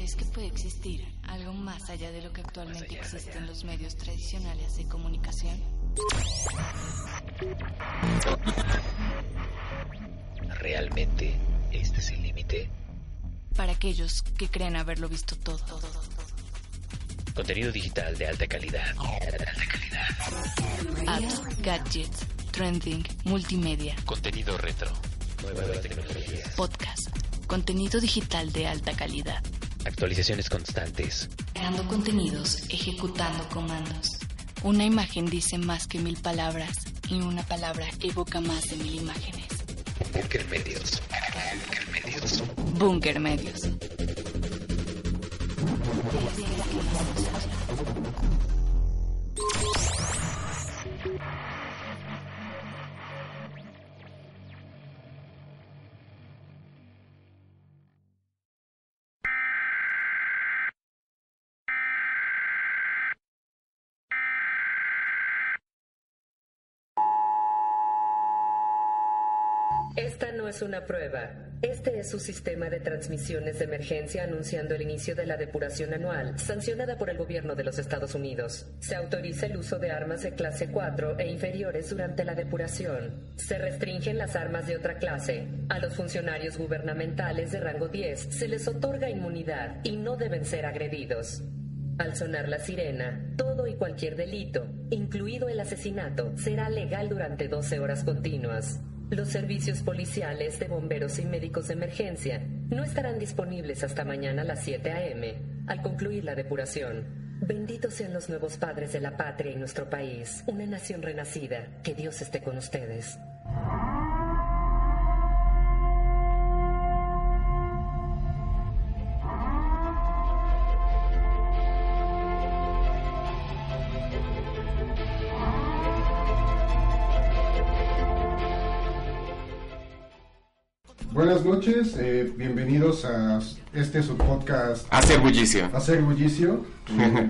¿Crees que puede existir algo más allá de lo que actualmente existe en los medios tradicionales de comunicación? ¿Realmente este es el límite? Para aquellos que creen haberlo visto todo. Contenido digital de alta calidad. De alta calidad. Apps, gadgets, trending, multimedia, Contenido retro. Nuevas tecnologías. podcast, contenido digital de alta calidad. Actualizaciones constantes. Creando contenidos, ejecutando comandos. Una imagen dice más que mil palabras y una palabra evoca más de mil imágenes. Bunker Medios. Bunker Medios. Bunker Medios. Es una prueba. Este es su sistema de transmisiones de emergencia anunciando el inicio de la depuración anual, sancionada por el gobierno de los Estados Unidos. Se autoriza el uso de armas de clase 4 e inferiores durante la depuración. Se restringen las armas de otra clase. A los funcionarios gubernamentales de rango 10 se les otorga inmunidad y no deben ser agredidos. Al sonar la sirena, todo y cualquier delito, incluido el asesinato, será legal durante 12 horas continuas. Los servicios policiales de bomberos y médicos de emergencia no estarán disponibles hasta mañana a las 7 a.m. al concluir la depuración. Benditos sean los nuevos padres de la patria y nuestro país, una nación renacida. Que Dios esté con ustedes. Buenas noches, eh, bienvenidos a este su podcast Hacer bullicio. Hacer Bullicio.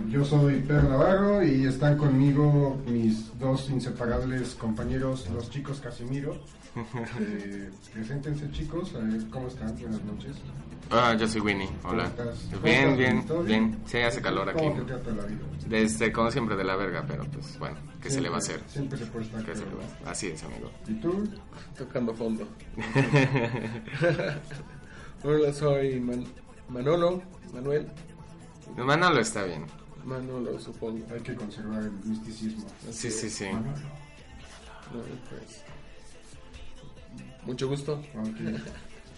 Yo soy Pedro Navarro y están conmigo mis dos inseparables compañeros, los chicos Casimiro. Eh, preséntense chicos, a ver cómo están, buenas noches. Ah, yo soy Winnie. Hola. ¿Cómo estás? ¿Cómo Bien, bien, ¿Todo bien. Sí, hace calor aquí. ¿Cómo te trata la vida? Desde, como siempre, de la verga, pero pues bueno, ¿qué se le va a hacer? Siempre se puede estar ¿Qué se le peor. va? Así es, amigo. ¿Y tú? tocando fondo. Hola, soy Man- Manolo, Manuel, Manolo está bien. Manolo supongo. Hay que conservar el misticismo. Sí, sí, sí. No, pues, mucho gusto. Ok.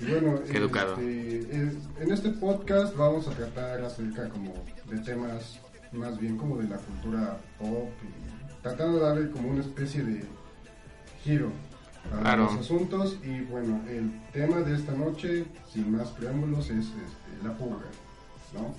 Y bueno, Qué educado. este, eh, en este podcast vamos a tratar acerca como de temas más bien como de la cultura pop y tratando de darle como una especie de giro a Claro. los asuntos y bueno, el tema de esta noche, sin más preámbulos, es este, la purga, ¿no?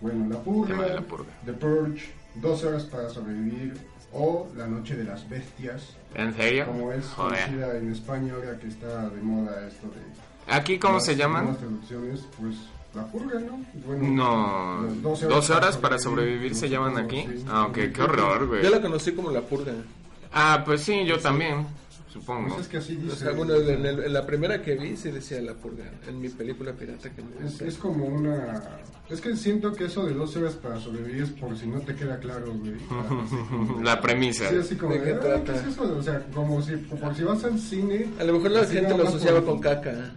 Bueno, la purga, de la purga. The Purge, 12 horas para sobrevivir o La Noche de las Bestias, ¿En serio? como es Joder. conocida en España ahora que está de moda esto de ¿Aquí cómo las se llaman? traducciones, pues la purga, ¿no? Bueno, No. las 12 horas, para sobrevivir se llaman aquí. sí. Ah, ok, qué horror, güey. Yo la conocí como la purga. Ah, pues sí, yo también, supongo. Pues es que así O dice. sea, bueno, en, el- en la primera que vi se decía la purga. En mi película pirata que me es, es como una... Es que siento que eso de 12 horas para sobrevivir es por si no te queda claro, güey. Como- La premisa. Sí, así como ¿De qué ah, trata? ¿qué es eso? O sea, como si, por si vas al cine... A lo mejor la gente lo asociaba por- con caca.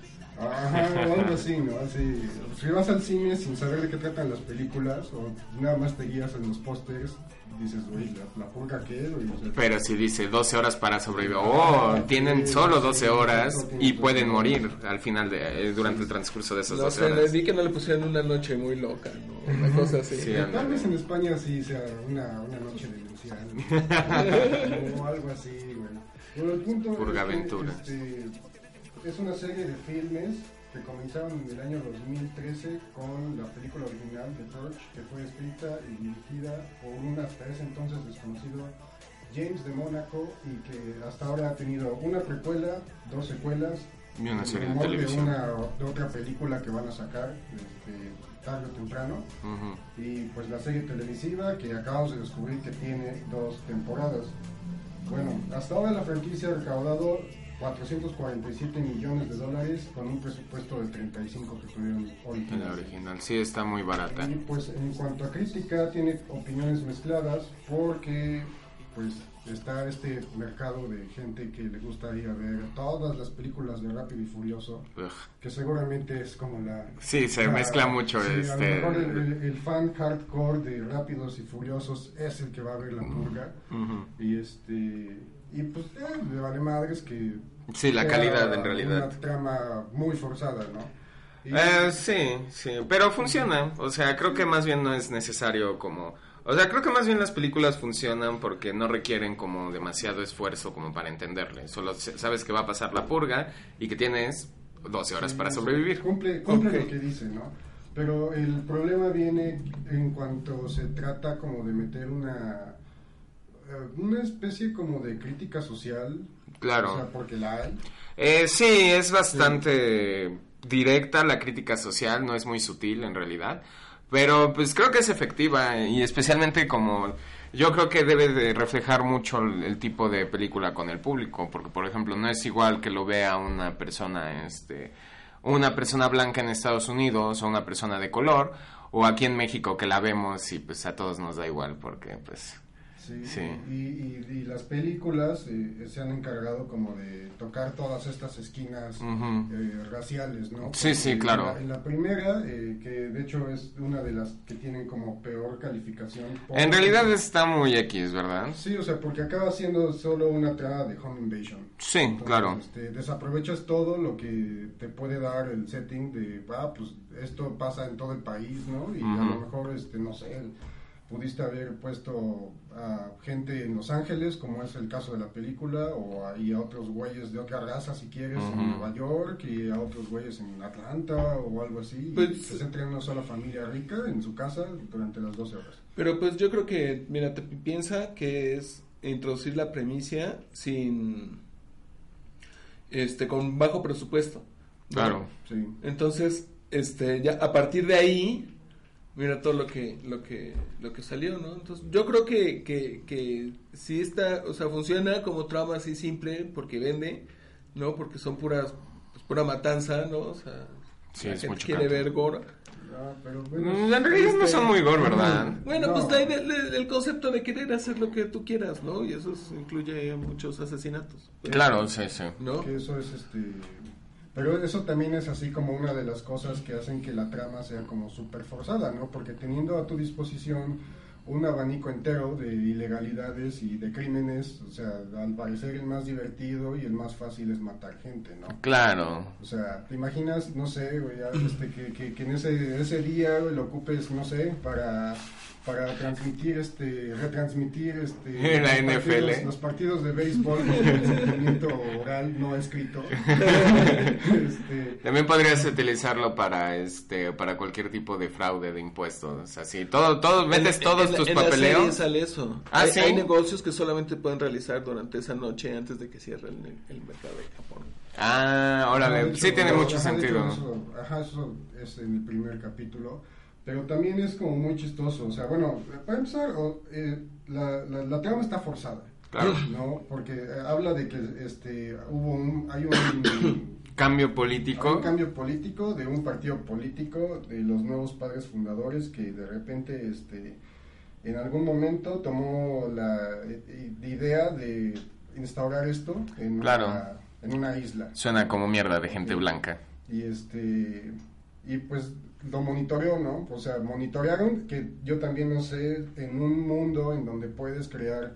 Ajá, o algo así, ¿no? Así, si vas al cine sin saber de qué tratan las películas o nada más te guías en los pósters, dices, güey, la, la purga qué, güey. O sea, Pero si dice 12 horas para sobrevivir, oh, tienen solo 12 horas y pueden morir al final de, eh, durante el transcurso de esas No 12 sé, le horas. vi que no le pusieron una noche muy loca, ¿no? Una cosa así. Sí, Tal vez en España sí sea una, una noche de Luciano. o algo así, güey. Pero el punto Purgaventura. es que este, es una serie de filmes que comenzaron en el año 2013 con la película original de Torch, que fue escrita y dirigida por un hasta ese entonces desconocido James de Mónaco y que hasta ahora ha tenido una precuela, dos secuelas Y una el serie de una de otra película que van a sacar este, tarde o temprano. Y pues la serie televisiva que acabamos de descubrir que tiene dos temporadas. Bueno, hasta ahora la franquicia ha recaudado 447 millones de dólares con un presupuesto de 35 que tuvieron En original. la original, sí, está muy barata. Y pues en cuanto a crítica tiene opiniones mezcladas porque pues está este mercado de gente que le gusta ir a ver todas las películas de Rápido y Furioso, Ugh. que seguramente es como la... Sí, se la- mezcla mucho sí, A lo este... mejor el, el- el fan hardcore de Rápidos y Furiosos es el que va a ver la purga. Ujú. Y este... Y pues eh, le vale madres que... Sí, la calidad en realidad. Una trama muy forzada, ¿no? Y- Eh, sí, sí, pero funciona. O sea, creo que más bien no es necesario como... O sea, creo que más bien las películas funcionan porque no requieren como demasiado esfuerzo como para entenderle. Solo sabes que va a pasar la purga y que tienes 12 horas Sí, para sobrevivir. Cumple, cumple lo que dice, ¿no? Pero el problema viene en cuanto se trata como de meter una una especie como de crítica social. Claro. O sea, porque la hay. Eh, sí, es bastante directa la crítica social, no es muy sutil en realidad, pero pues creo que es efectiva y especialmente como yo creo que debe de reflejar mucho el, el tipo de película con el público, porque por ejemplo no es igual que lo vea una persona, este, una persona blanca en Estados Unidos o una persona de color o aquí en México que la vemos y pues a todos nos da igual porque pues Sí. Sí. Y, y- y las películas eh, se han encargado como de tocar todas estas esquinas eh, raciales, ¿no? Sí, sí, claro. En la, en la primera, eh, que de hecho es una de las que tienen como peor calificación. por- en realidad está muy X, ¿verdad? Sí, o sea, porque acaba siendo solo una trama de home invasion. Sí, Entonces, claro. este, desaprovechas todo lo que te puede dar el setting de, ah, pues esto pasa en todo el país, ¿no? Y a lo mejor, este, no sé, pudiste haber puesto a gente en Los Ángeles, como es el caso de la película, o a, y a otros güeyes de otra raza, si quieres, Ujú. en Nueva York, y a otros güeyes en Atlanta, o algo así. y Pues- se centra en una sola familia rica en su casa durante las 12 horas. Pero pues yo creo que, mira, te piensa que es introducir la premisa sin, este, con bajo presupuesto. Claro. Sí. Entonces, este, ya a partir de ahí, mira todo lo que, lo que, lo que salió, ¿no? Entonces, yo creo que, que, que si esta, o sea, funciona como trama así simple porque vende, ¿no? Porque son puras, pues, pura matanza, ¿no? O sea, Sí, la es gente quiere canto. ver gore. Ah, pero Mm, bueno, En realidad no Este- son muy gore, ¿verdad? Bueno, No. pues ahí el, concepto de querer hacer lo que tú quieras, ¿no? Y eso es- incluye muchos asesinatos. Claro, sí, sí. ¿No? Que eso es este. Pero eso también es así como una de las cosas que hacen que la trama sea como súper forzada, ¿no? Porque teniendo a tu disposición un abanico entero de ilegalidades y de crímenes, o sea, al parecer el más divertido y el más fácil es matar gente, ¿no? Claro. O sea, ¿te imaginas, no sé, güey, ya, este, que, que, que en ese, ese día güey, lo ocupes, no sé, para, para transmitir, este, retransmitir, este... La los NFL. Partidos, los partidos de béisbol con consentimiento oral no escrito. este, También podrías utilizarlo para este para cualquier tipo de fraude de impuestos, así todo todo metes En- todos en tus en la serie papeleos. sale eso. Ah, hay, ¿sí? hay negocios que solamente pueden realizar durante esa noche antes de que cierre el, el mercado de Japón. Ah, de órale, sí tiene ajá, mucho hecho, sentido. Eso, ajá, eso es en el primer capítulo. Pero también es como muy chistoso. O sea, bueno, para empezar, eh, la, la, la trama está forzada. Claro. ¿no? Porque eh, habla de que este hubo un hay un, Cambio hay político. un cambio político de un partido político de los nuevos padres fundadores que de repente este en algún momento tomó la eh, idea de instaurar esto en, Claro. una, en una isla Suena como mierda de gente blanca. y este y pues lo monitoreó, ¿no? O sea, monitorearon que yo también no sé en un mundo en donde puedes crear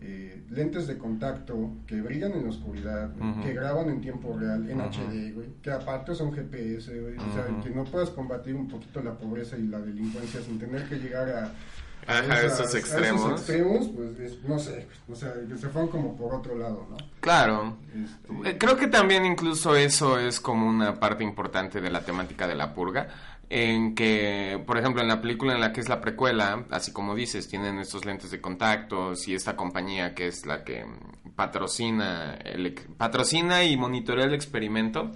eh, lentes de contacto que brillan en la oscuridad, que graban en tiempo real, en. HD, güey, que aparte son GPS, güey, o sea, que no puedas combatir un poquito la pobreza y la delincuencia sin tener que llegar a Ajá, esos extremos. A esos extremos, pues es- no sé, o sea, que se fueron como por otro lado, ¿no? Claro. Este, Eh, Creo que también incluso eso es como una parte importante de la temática de la purga, en que, por ejemplo, en la película en la que es la precuela, así como dices, tienen estos lentes de contactos y esta compañía que es la que patrocina, el, patrocina y monitorea el experimento.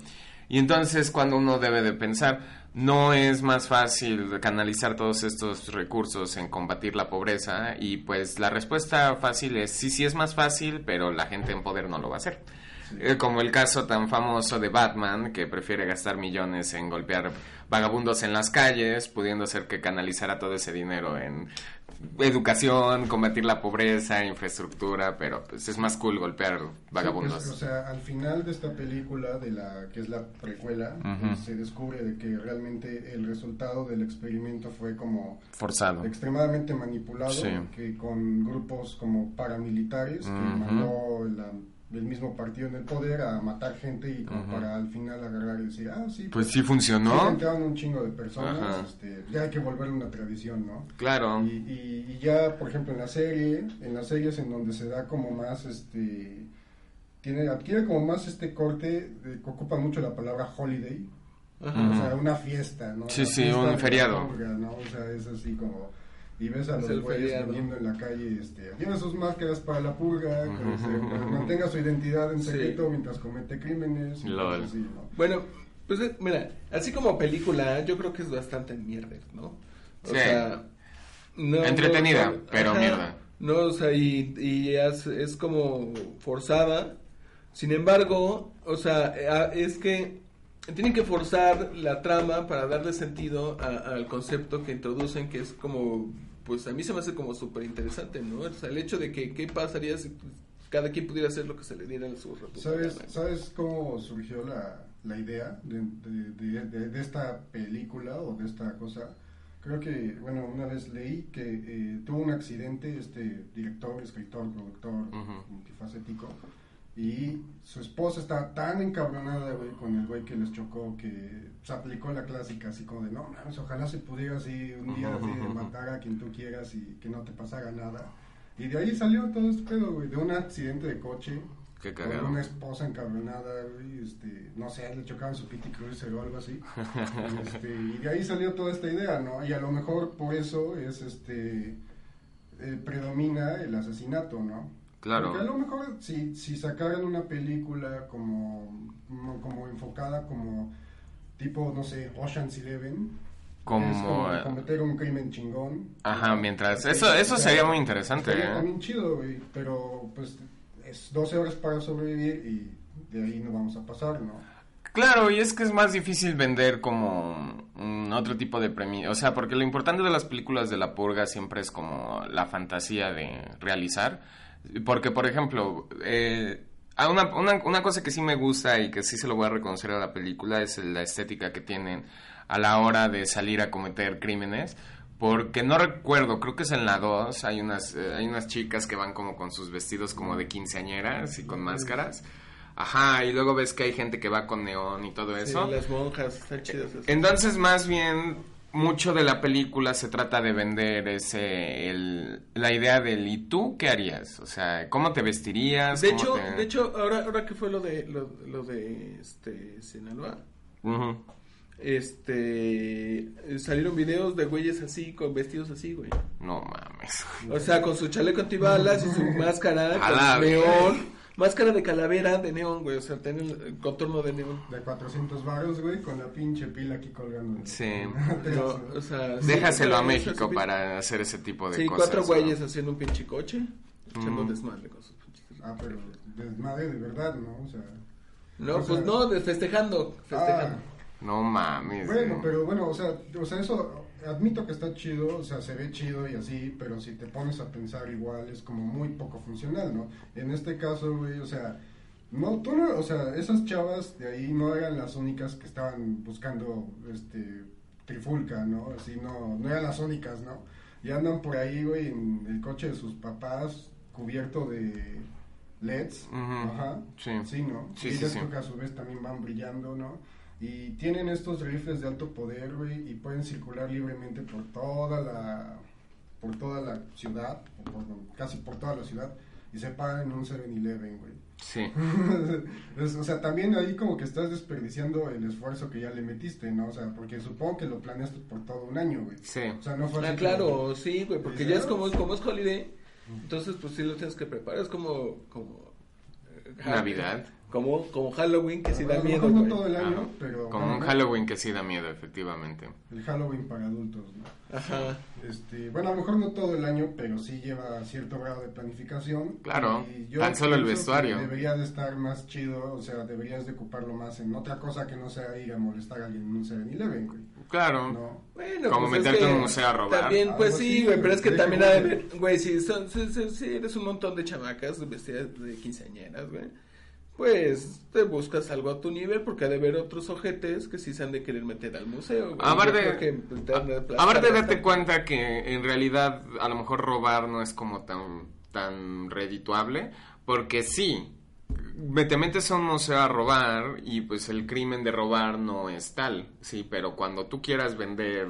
Y entonces cuando uno debe de pensar, no es más fácil canalizar todos estos recursos en combatir la pobreza y pues la respuesta fácil es sí, sí es más fácil, pero la gente en poder no lo va a hacer. Eh, Como el caso tan famoso de Batman, que prefiere gastar millones en golpear vagabundos en las calles, pudiendo ser que canalizara todo ese dinero en educación, combatir la pobreza, infraestructura, pero pues es más cool golpear vagabundos. Sí, pues, o sea, al final de esta película, de la que es la precuela, Ujú. se descubre de que realmente el resultado del experimento fue como Forzado. extremadamente manipulado, Sí. que con grupos como paramilitares que Ujú. mandó la- el mismo partido en el poder a matar gente y como para al final agarrar y decir, ah, sí, Pues sí sí, funcionó. entraron un chingo de personas, este, ya hay que volverlo una tradición, ¿no? Claro. Y, y- y ya, por ejemplo, en la serie, en las series en donde se da como más, este, tiene, adquiere como más este corte, de, que ocupa mucho la palabra holiday, o sea, una fiesta, ¿no? Sí, La sí, un feriado. O sea, es así como, y ves a Es los güeyes vendiendo en la calle, este, lleva sus máscaras para la purga, que, este, pues, mantenga su identidad en Sí. secreto mientras comete crímenes, y cosas así, ¿no? Bueno, pues eh, mira, así como película, yo creo que es bastante mierda, ¿no? O Sí. sea, no, Entretenida, no, pero mierda. No, o sea, y, y es, es como forzada. Sin embargo, o sea, eh, ah, es que tienen que forzar la trama para darle sentido a- al concepto que introducen, que es como, pues a mí se me hace como súper interesante, ¿no? O sea, el hecho de que qué pasaría si cada quien pudiera hacer lo que se le diera en su ¿Sabes. ¿Sabes cómo surgió la, la idea de, de- de- de- de esta película o de esta cosa? Creo que, bueno, una vez leí que eh, tuvo un accidente este director, escritor, productor, Ujú. multifacético, y su esposa estaba tan encabronada, güey, con el güey que les chocó que se aplicó la clásica, así como de, no, mames, ojalá se pudiera así un día así de matar a quien tú quieras y que no te pasara nada. Y de ahí salió todo este pedo, güey, de un accidente de coche Qué con cagado. una esposa encabronada, güey, este, no sé, le chocaban su Pity Cruiser o algo así. Este, y de ahí salió toda esta idea, ¿no? Y a lo mejor por eso es, este, eh, predomina el asesinato, ¿no? Claro. Porque a lo mejor si, si sacaran una película como, como, enfocada como tipo, no sé, Ocean's Eleven, Como, como eh, cometer un crimen chingón. Ajá, mientras- eso- eso sería muy interesante, Sería ¿eh? también chido, güey, pero pues es 12 horas para sobrevivir y de ahí no vamos a pasar, ¿no? Claro, y es que es más difícil vender como mm, otro tipo de premio. O sea, porque lo importante de las películas de la purga siempre es como la fantasía de realizar. Porque, por ejemplo, eh, una, una, una cosa que sí me gusta y que sí se lo voy a reconocer a la película es la estética que tienen a la hora de salir a cometer crímenes. Porque no recuerdo, creo que es en la 2, hay unas, eh, hay unas chicas que van como con sus vestidos como de quinceañeras y con máscaras. Ajá, y luego ves que hay gente que va con neón y todo Sí, eso. las monjas, están chidas esas. Entonces, más bien, mucho de la película se trata de vender ese, el- la idea del ¿y tú qué harías? O sea, ¿cómo te vestirías? De ¿Cómo hecho, te- de hecho, ahora, ahora que fue lo de, lo, lo de, este, Sinaloa, este, salieron videos de güeyes así, con vestidos así, güey. No mames. O sea, con su chaleco antibalas y su máscara, con neón, máscara de calavera de neón, güey, o sea, tiene el contorno de neón. De 400 varos, güey, con la pinche pila aquí colgando. Sí. No, o sea, sí, Déjaselo a México sí, para hacer ese tipo de Sí, cosas. cuatro ¿no? güeyes haciendo un pinche coche, echando Mm. desmadre con sus pinches. Ah, pero desmadre de verdad, ¿no? O sea... No, O sea- pues no, de festejando, festejando. Ah, No mames. Bueno, no. pero bueno, o sea, o sea, eso admito que está chido, o sea, se ve chido y así, pero si te pones a pensar igual es como muy poco funcional, ¿no? En este caso, güey, o sea, no, tú no, o sea, esas chavas de ahí no eran las únicas que estaban buscando, este, trifulca, ¿no? Así, no, no eran las únicas, ¿no? Y andan por ahí, güey, en el coche de sus papás, cubierto de LEDs, ajá, sí. sí, ¿no? Sí, y sí, sí. que a su vez también van brillando, ¿no? Y tienen estos rifles de alto poder, güey, y pueden circular libremente por toda la por toda la ciudad, o por, casi por toda la ciudad, y se paran en un 7-Eleven, güey. Sí. O sea, también ahí como que estás desperdiciando el esfuerzo que ya le metiste, ¿no? O sea, porque supongo que lo planeaste por todo un año, güey. Sí. O sea, no fue Ah, así claro, como- sí, güey, porque ya es "Ah, como, como es holiday, entonces pues sí lo tienes que preparar, es como, como eh, Navidad. Como, como Halloween, que sí da a lo miedo, mejor no todo el año, Ajá. pero... Como un Halloween que sí da miedo, efectivamente. El Halloween para adultos, ¿no? Ajá. Este, bueno, a lo mejor no todo el año, pero sí lleva cierto grado de planificación. Claro, Y yo tan solo el vestuario. Debería de estar más chido, o sea, deberías de ocuparlo más en otra cosa que no sea ir a molestar a alguien en un 7-Eleven, güey. Claro. No. Bueno, Como pues es meterte que en un museo a robar. También, pues sí, güey, pero es que también güey, si, son, si, si- si eres un montón de chamacas vestidas de quinceañeras, güey, pues te buscas algo a tu nivel porque ha de haber otros ojetes que sí se han de querer meter al museo. Aparte, pues, aparte date cuenta que en realidad a lo mejor robar no es como tan, tan redituable, porque sí, te metes a un museo a robar y pues el crimen de robar no es tal, sí, pero cuando tú quieras vender,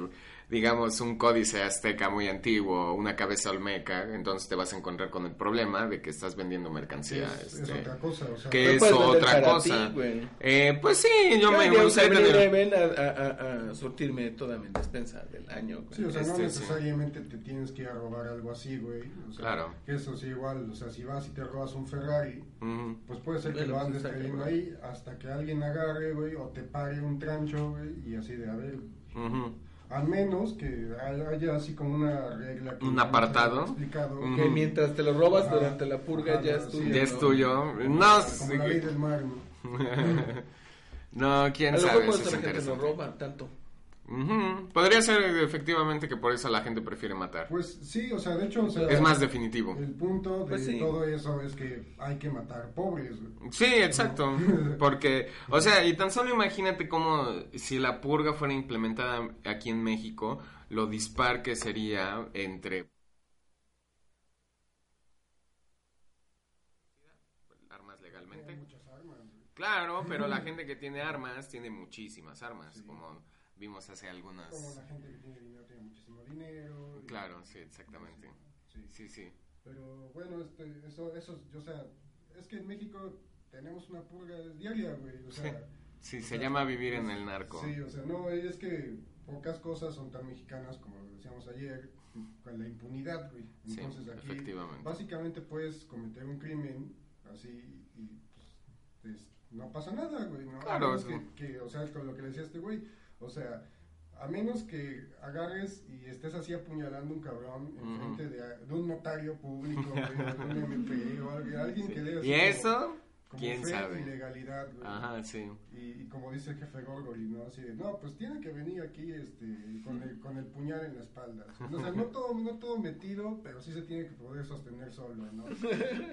digamos, un códice azteca muy antiguo, una cabeza olmeca, entonces te vas a encontrar con el problema de que estás vendiendo mercancía. es, es este, otra cosa, o sea... que es puedes otra cosa. ti. Eh, pues sí, yo me iría a un sé tener- 7-Eleven a, a, a, a surtirme toda mi despensa del año, güey. Sí, o sea, no Este, sí. necesariamente te tienes que ir a robar algo así, güey. O sea, Claro. Que eso sí, igual, o sea, si vas y te robas un Ferrari, Ujú. pues puede ser que lo andes güey. ahí hasta que alguien agarre, güey, o te pague un trancho, güey, y así de, a ver, al menos que haya así como una regla. Que Un apartado. Explicado, Ujú. Que mientras te lo robas Ajá. durante la purga Ajá, ya es sí. tuyo. Ya es ¿no? tuyo. No, Como sí la que- ley del mar, ¿no? no, quién A lo sabe, mejor por es eso la gente no roba tanto. Ujú. Podría ser efectivamente que por eso la gente prefiere matar. Pues sí, o sea, de hecho, o sea, es más definitivo. El punto de Pues sí. todo eso es que hay que matar pobres. Sí, exacto. Porque, o sea, y tan solo imagínate cómo si la purga fuera implementada aquí en México, lo dispar que sería entre armas legalmente. Hay muchas armas, güey. Claro, pero la gente que tiene armas tiene muchísimas armas, Sí. como vimos hace algunas. Como la gente que tiene dinero tiene muchísimo dinero. y- Claro, sí, exactamente. Sí. Sí, sí. Pero bueno, este, eso, eso, o sea, es que en México tenemos una purga diaria, güey. O sea, Sí, se sea, llama vivir en es- el narco. Sí, o sea, no, es que pocas cosas son tan mexicanas como decíamos ayer, con la impunidad, güey. Sí, Entonces aquí, efectivamente. básicamente puedes cometer un crimen así y pues es- no pasa nada, güey. ¿no? Claro, sí. que, que, o sea, con lo que le decía este güey, o sea, a menos que agarres y estés así apuñalando un cabrón Ujú. enfrente de, de un notario público, de un MP, o alguien, alguien que dé ¿Y eso? como ¿Quién fe sabe? y legalidad, güey. Ajá, sí. Y, y como dice el jefe Gorgory, ¿no? Así de, no, pues tiene que venir aquí este, con, el, con el puñal en la espalda. O sea, no todo, no todo metido, pero sí se tiene que poder sostener solo, ¿no?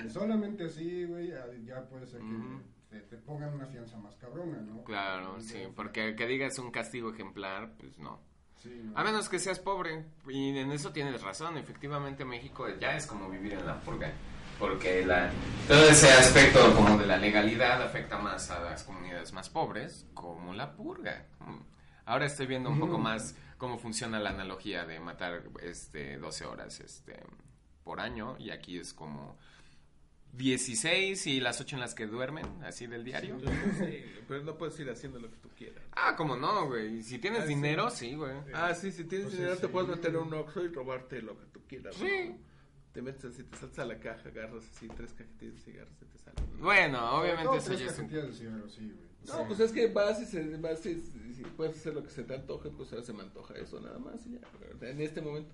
Y solamente así, güey, ya- puede ser que. Te, te pongan una fianza más cabrona, ¿no? Claro, sí, porque que digas un castigo ejemplar, pues no. Sí, ¿no? A menos que seas pobre, y en eso tienes razón, efectivamente México ya es como vivir en la purga, porque la, todo ese aspecto como de la legalidad afecta más a las comunidades más pobres, como la purga. Ahora estoy viendo un poco más cómo funciona la analogía de matar este 12 horas este por año, y aquí es como 16 y las 8 en las que duermen, así del diario. Sí, pero no puedes ir haciendo lo que tú quieras. Ah, como no, güey. Si tienes Ah, sí. dinero, sí, güey. Ah, sí, si tienes Pues dinero sí, te puedes sí. meter a un Oxxo y robarte lo que tú quieras. ¿no? Sí. Te metes así, te saltas a la caja, agarras así tres cajetillas de cigarros y te salen. Bueno, obviamente No, eso ya es un... cajetillas de cigarros, sí, güey. O No, pues es que vas y, se, vas y, si puedes hacer lo que se te antoje, pues ahora se me antoja eso nada más y ya. En este momento.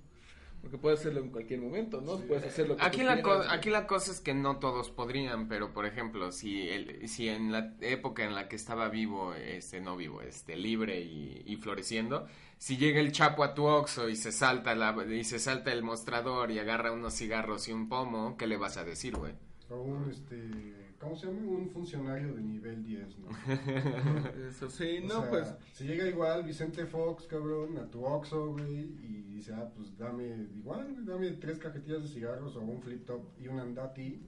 Porque puedes hacerlo en cualquier momento, ¿no? Puedes hacer lo que Aquí la, quieras, aquí la cosa es que no todos podrían, pero por ejemplo, si el, si en la época en la que estaba vivo, este, no vivo, este, libre y, y floreciendo, si llega el chapo a tu oxo y se salta la, y se salta el mostrador y agarra unos cigarros y un pomo, ¿qué le vas a decir, güey? O un, este, ¿cómo se llama? Un funcionario de nivel 10, ¿no? Eso sí, O no, sea, pues. Si llega igual Vicente Fox, cabrón, a tu Oxxo, güey, y dice, ah, pues dame igual, güey, dame tres cajetillas de cigarros o un flip top y un andati,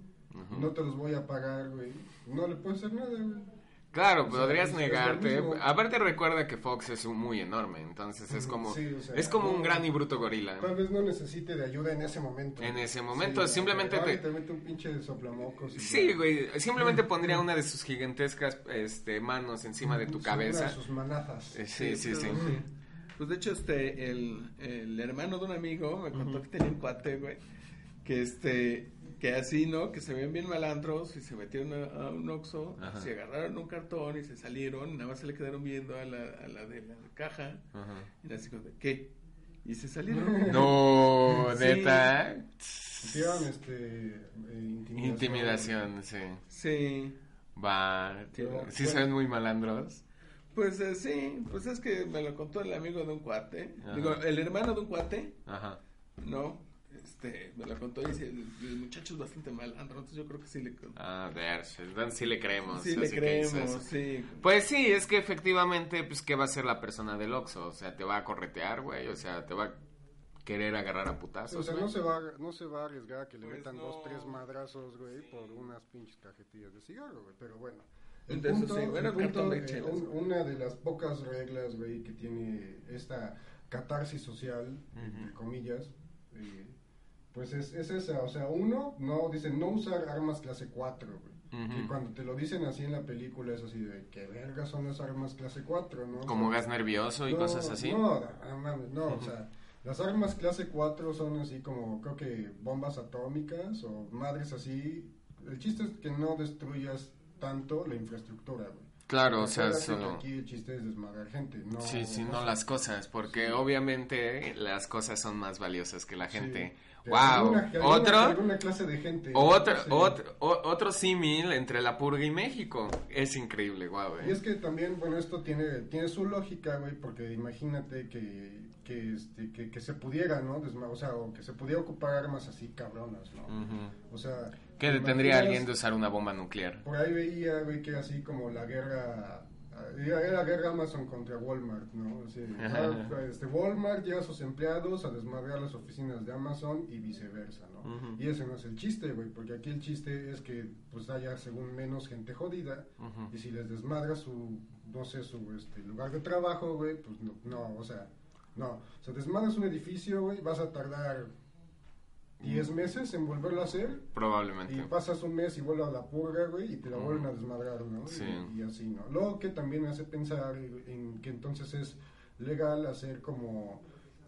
no te los voy a pagar, güey. No le puedes hacer nada, güey. Claro, O sea, podrías es- negarte. mismo. Aparte recuerda que Fox es un muy enorme, entonces es como Sí, o sea, es como un gran y bruto gorila. Tal vez no necesite de ayuda en ese momento. En ese momento, Sí, simplemente te- te mete un pinche soplamocos. y Sí, ya. güey, simplemente pondría una de sus gigantescas este, manos encima de tu Sí, cabeza. una de sus manazas. Eh, Sí, sí, sí. Pues de hecho, este, el, el hermano de un amigo me contó que tenía un cuate, güey, que este, que así, ¿no? Que se ven bien malandros y se metieron a, a un Oxxo, Ajá. se agarraron un cartón y se salieron, nada más se le quedaron viendo a la, a la de la caja, Ajá. y así como ¿qué? Y se salieron. No, Sí. neta. Hicieron este, eh, intimidación. Intimidación, sí. Sí, Va. Sí, bueno. son muy malandros. pues eh, sí, pues es que me lo contó el amigo de un cuate, Ajá. digo, el hermano de un cuate, Ajá. ¿no? Este, me lo contó y dice, el, muchacho es bastante malandro, entonces yo creo que sí le, A ver, entonces sí le creemos. sí le creemos, sí. Pues sí, es que efectivamente, pues, ¿qué va a hacer la persona del Oxxo? O sea, te va a corretear, güey. O sea, te va a querer agarrar a putazos. O sea, güey. no se, va, a- no se va a arriesgar a que le Pues metan no. dos, tres madrazos, güey, por unas pinches cajetillas de cigarro, güey. Pero bueno. El punto, sí, bueno, el punto, de eh, un- una de las pocas reglas, güey, que tiene esta catarsis social, entre comillas, eh, pues es, es esa. O sea, uno, no, dicen no usar armas clase 4, güey. Y cuando te lo dicen así en la película es así de, ¿qué verga son las armas clase 4, no? O Como sea, gas nervioso y no, cosas así. No, no, mames, no, o sea, las armas clase 4 son así como, creo que bombas atómicas o madres así. El chiste es que no destruyas tanto la infraestructura, güey. Claro, o sea, solo... Aquí el chiste es desmadrar gente, no. Sí, sí, no las cosas, porque obviamente las cosas son más valiosas que la gente. ¡Wow! alguna- alguna- Otro, alguna clase de gente. otro, Sí. otro, otro símil entre la purga y México. Es increíble, guau, Y es que también, bueno, esto tiene, tiene su lógica, güey, porque imagínate que, que, este, que, que se pudiera, ¿no? Desma- o sea, o que se pudiera ocupar armas así cabronas, ¿no? O sea... ¿Qué ¿te detendría a alguien de usar una bomba nuclear? Por ahí veía, güey, que así como la guerra... Era guerra Amazon contra Walmart, ¿no? Este, Walmart lleva a sus empleados a desmadrar las oficinas de Amazon y viceversa, ¿no? Y ese no es el chiste, güey, porque aquí el chiste es que pues haya según menos gente jodida y si les desmadra su, no sé, su este, lugar de trabajo, güey, pues no, no, o sea, no. O sea, desmadras un edificio, güey, vas a tardar 10 meses en volverlo a hacer y Probablemente. pasas un mes y vuelve a la purga, güey, y te la vuelven a desmadrar, ¿no? Sí. Y, y así, ¿no? Lo que también me hace pensar en que entonces es legal hacer como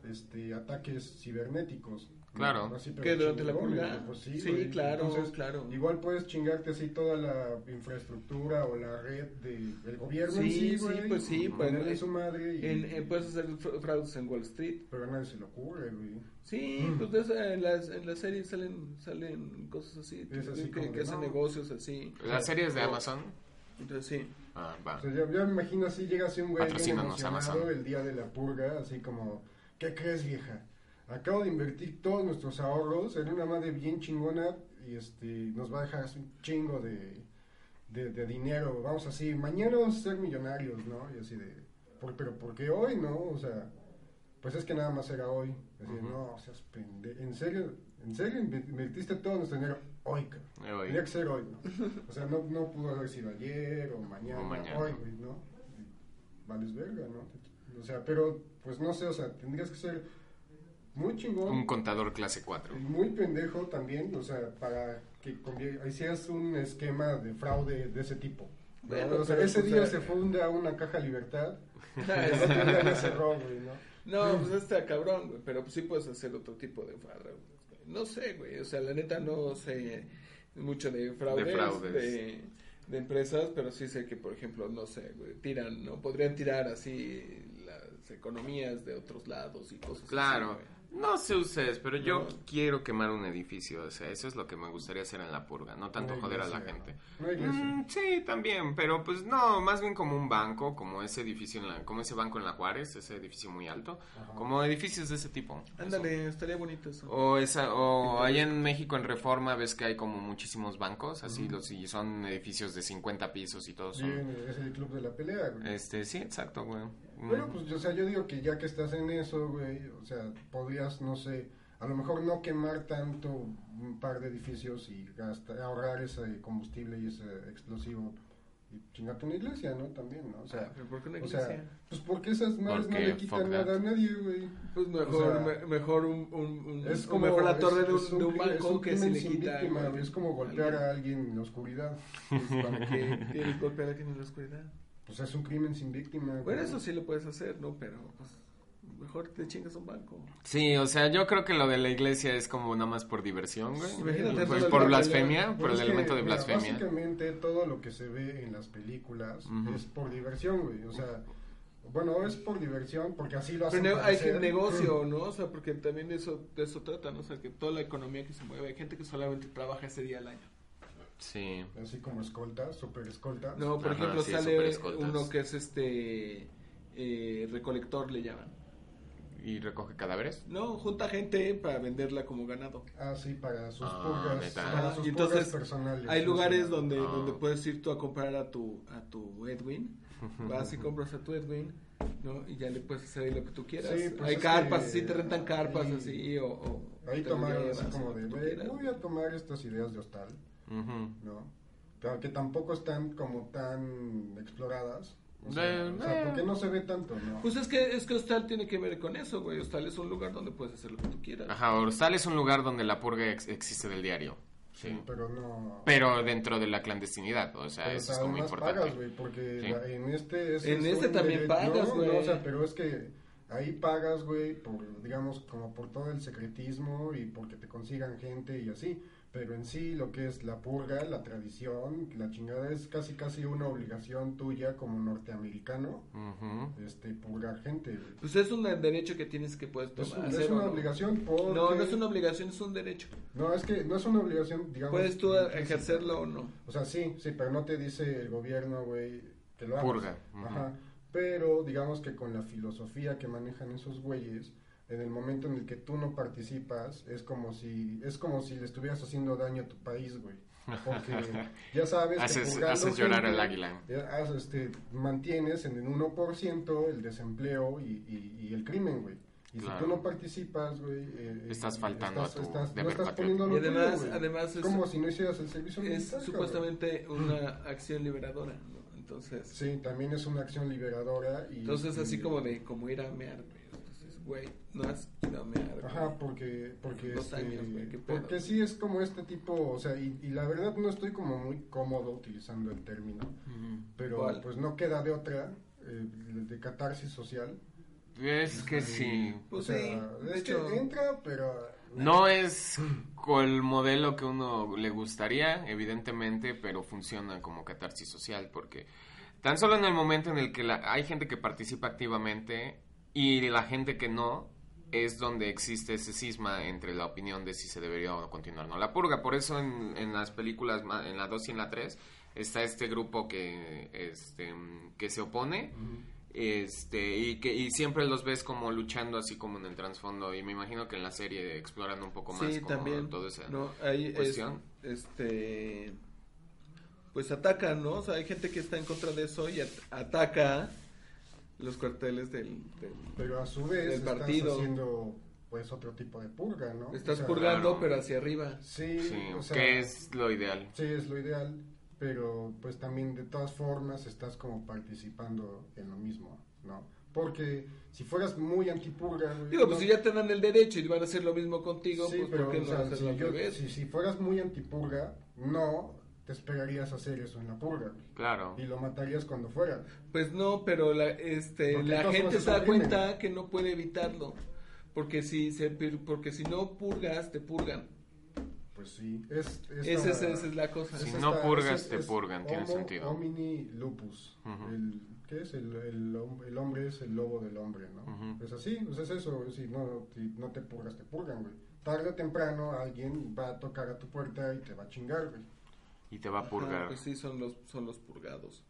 este ataques cibernéticos. Claro. Así, ¿Que durante la güey, Pues sí, Sí, claro, Entonces, claro. Igual puedes chingarte así toda la infraestructura o la red de- del gobierno Sí, sí, sí, pues sí, pues, su madre y... En, en- puedes hacer fra- fraudes en Wall Street. Pero a nadie se le ocurre, güey. Sí, pues de esa- en las, en las series salen, salen cosas así, Es así que, que hacen no. negocios así. ¿Las series de Amazon? Entonces sí. Ah, va. O sea, yo, yo me imagino así, llega así un güey bien emocionado Amazon. el día de la purga, así como, ¿qué crees vieja? Acabo de invertir todos nuestros ahorros en una madre bien chingona y este nos va a dejar un chingo de, de, de dinero, vamos así, mañana ser millonarios, ¿no? Y así de, ¿por, pero ¿por qué hoy, no? O sea, pues es que nada más era hoy. Así, no, o sea, en serio, en serio inver- invertiste todo nuestro dinero hoy, cabrón. Eh, hoy. Tenía que ser hoy, ¿no? O sea, no, no pudo haber sido ayer o mañana, O mañana. hoy, ¿no? Y Vales verga, ¿no? O sea, pero, pues no sé, o sea, tendrías que ser muy chingón Un contador clase 4. y muy pendejo también, o sea, para que hicieras un esquema de fraude de ese tipo. o sea, ese día eh, se funda una caja libertad, el cerró, güey, ¿no? No, pues está cabrón, güey, pero pues sí puedes hacer otro tipo de fraude. No sé, güey, o sea, la neta no sé mucho de fraudes, De de, fraudes. de, empresas, pero sí sé que, por ejemplo, no sé, güey, tiran, ¿no? Podrían tirar así las economías de otros lados y cosas Claro. así, güey. No sé ustedes, pero yo No. quiero quemar un edificio. O sea, eso es lo que me gustaría hacer en la purga. No tanto joder a la gente. ¿no? Mm, sí, también, pero pues no, más bien como un banco, como ese edificio, en la, como ese banco en la Juárez, ese edificio muy alto, como edificios de ese tipo. Ándale, estaría bonito eso. O esa, o allá en México en Reforma ves que hay como muchísimos bancos, así los y son edificios de 50 pisos y todos son. Bien, es el club de la pelea, güey. Este, sí, exacto, güey. Bueno, pues, o sea, yo digo que ya que estás en eso, güey, o sea, podrías, no sé, a lo mejor no quemar tanto un par de edificios y gastar, ahorrar ese combustible y ese explosivo y chingarte una iglesia, ¿no? También, ¿no? O sea, Ah, ¿pero por qué una o sea, iglesia? pues porque esas madres no le quitan nada that. a nadie, güey. Pues mejor, o sea, me- mejor un, un, un- Es como mejor la es- torre de, es un, de un cri- es banco un que se le quita. víctima, es como golpear a alguien en la oscuridad. Pues, ¿Para qué quieres golpear a alguien en la oscuridad? Pues es un crimen sin víctima. Bueno, eso sí lo puedes hacer, ¿no? Pero, pues, Mejor te chingas un banco. Sí, o sea, yo creo que lo de la iglesia es como nada más por diversión, güey. Imagínate Pues por blasfemia, por el Pues elemento que, de mira, blasfemia. Básicamente todo lo que se ve en las películas es por diversión, güey. O sea, bueno, es por diversión porque así lo hacen. Pero hay que negocio, ¿no? O sea, porque también de eso, de eso trata, ¿no? O sea, que toda la economía que se mueve, hay gente que solamente trabaja ese día al año. Sí. Así como escolta, super escolta. No, por Ajá, ejemplo, sí, sale uno que es este eh, recolector, le llaman. ¿Y recoge cadáveres? No, junta gente para venderla como ganado. Ah, sí, para sus Ah, purgas, para sus y entonces purgas personales. Hay lugares sí. donde, Ah. donde puedes ir tú a comprar a tu, a tu Edwin. Vas y compras a tu Edwin, ¿no? Y ya le puedes hacer ahí lo que tú quieras. Sí, pues Hay carpas, que así te rentan carpas así o... o Ahí llevas, así como de, que tú "Güey, quieras. voy a tomar estas ideas de hostal, Ujú. ¿no? Pero que tampoco están como tan exploradas. O sea, Eh, o sea, eh. porque no se ve tanto, ¿no? Pues es que, es que Hostal tiene que ver con eso, güey. Hostal es un lugar donde puedes hacer lo que tú quieras. Ajá, Orsal es un lugar donde la purga ex- existe del diario. Sí. pero no... Pero dentro de la clandestinidad, o sea, Pero, eso es como importante. pagas, güey, porque Sí. la- en este es... En es este también dere- pagas, no, güey. No, o sea, pero es que ahí pagas, güey, por, digamos, como por todo el secretismo y porque te consigan gente y así. Pero en sí, lo que es la purga, la tradición, la chingada es casi casi una obligación tuya como norteamericano, Ujú. este, purgar gente. Pues es un derecho que tienes que puedes Es, tomar. un- es hacer una no. obligación porque... No, no es una obligación, es un derecho. No, es que no es una obligación, digamos... Puedes tú ejercerlo o no. O sea, sí, sí, pero no te dice el gobierno, güey, que lo hagas. Purga. Ajá. Pero digamos que con la filosofía que manejan esos güeyes, en el momento en el que tú no participas, es como si es como si le estuvieras haciendo daño a tu país, güey. Porque ya sabes que Haces- purgando haces llorar gente, al águila. ya haz- este, mantienes en el 1% el desempleo y, y- y el crimen, güey. Y Claro. si tú no participas, güey... eh, Estás eh, faltando a tu no deber estás patriótico. poniendo lo Y además- tuyo, además es es- como si no hicieras el servicio Es militar, cabrón. supuestamente una acción liberadora, ¿no? Entonces, Sí, también es una acción liberadora y... entonces así y- como de, como ir a mear, güey. No has ido a mear. Ajá, porque... Porque, Dos este, años, güey, qué pedo. porque sí es como este tipo, o sea, y, y la verdad no estoy como muy cómodo utilizando el término, pero ¿Cuál? pues no queda de otra, eh, de catarsis social. Es que sí. Pues o sea, sí, de es hecho- entra, pero... No es con el modelo que uno le gustaría, evidentemente, pero funciona como catarsis social, porque tan solo en el momento en el que la- hay gente que participa activamente y la gente que no, es donde existe ese cisma entre la opinión de si se debería o no continuar o no la purga. Por eso en, en las películas, en la 2 y en la 3, está este grupo que, este, que se opone. Este, y que y siempre los ves como luchando así como en el trasfondo y me imagino que en la serie exploran un poco más Sí, como también. todo esa no, ahí es, cuestión. este, pues atacan, ¿no? O sea, hay gente que está en contra de eso y at- ataca los cuarteles del, del- Pero a su vez del estás partido. haciendo pues otro tipo de purga, ¿no? Estás O sea, purgando, claro. pero hacia arriba. Sí, Sí, o sea, que es lo ideal. Sí, es lo ideal, pero pues también de todas formas estás como participando en lo mismo, ¿no? Porque si fueras muy antipurga... Digo, pues no- si ya te dan el derecho y van a hacer lo mismo contigo, Sí, pues pero ¿por qué o no sea, hacerlo si, yo- si, si fueras muy antipurga, no te esperarías hacer eso en la purga. Claro. Y lo matarías cuando fuera. Pues no, pero la, este, Porque la gente se da cuenta que no puede evitarlo. Porque si, se, porque si no purgas, te purgan. Pues sí, es... Esa es, esa es la cosa. Si es no esta- purgas, es- te es purgan, tiene homo sentido. homini lupus. Ujú. el, ¿Qué es? El, el, el hombre es el lobo del hombre, ¿no? Ujú. Es así, pues es eso. Si no, si no te purgas, te purgan, güey. Tarde o temprano alguien va a tocar a tu puerta y te va a chingar, güey. Y te va a Ajá, purgar. pues sí, son los, son los purgados.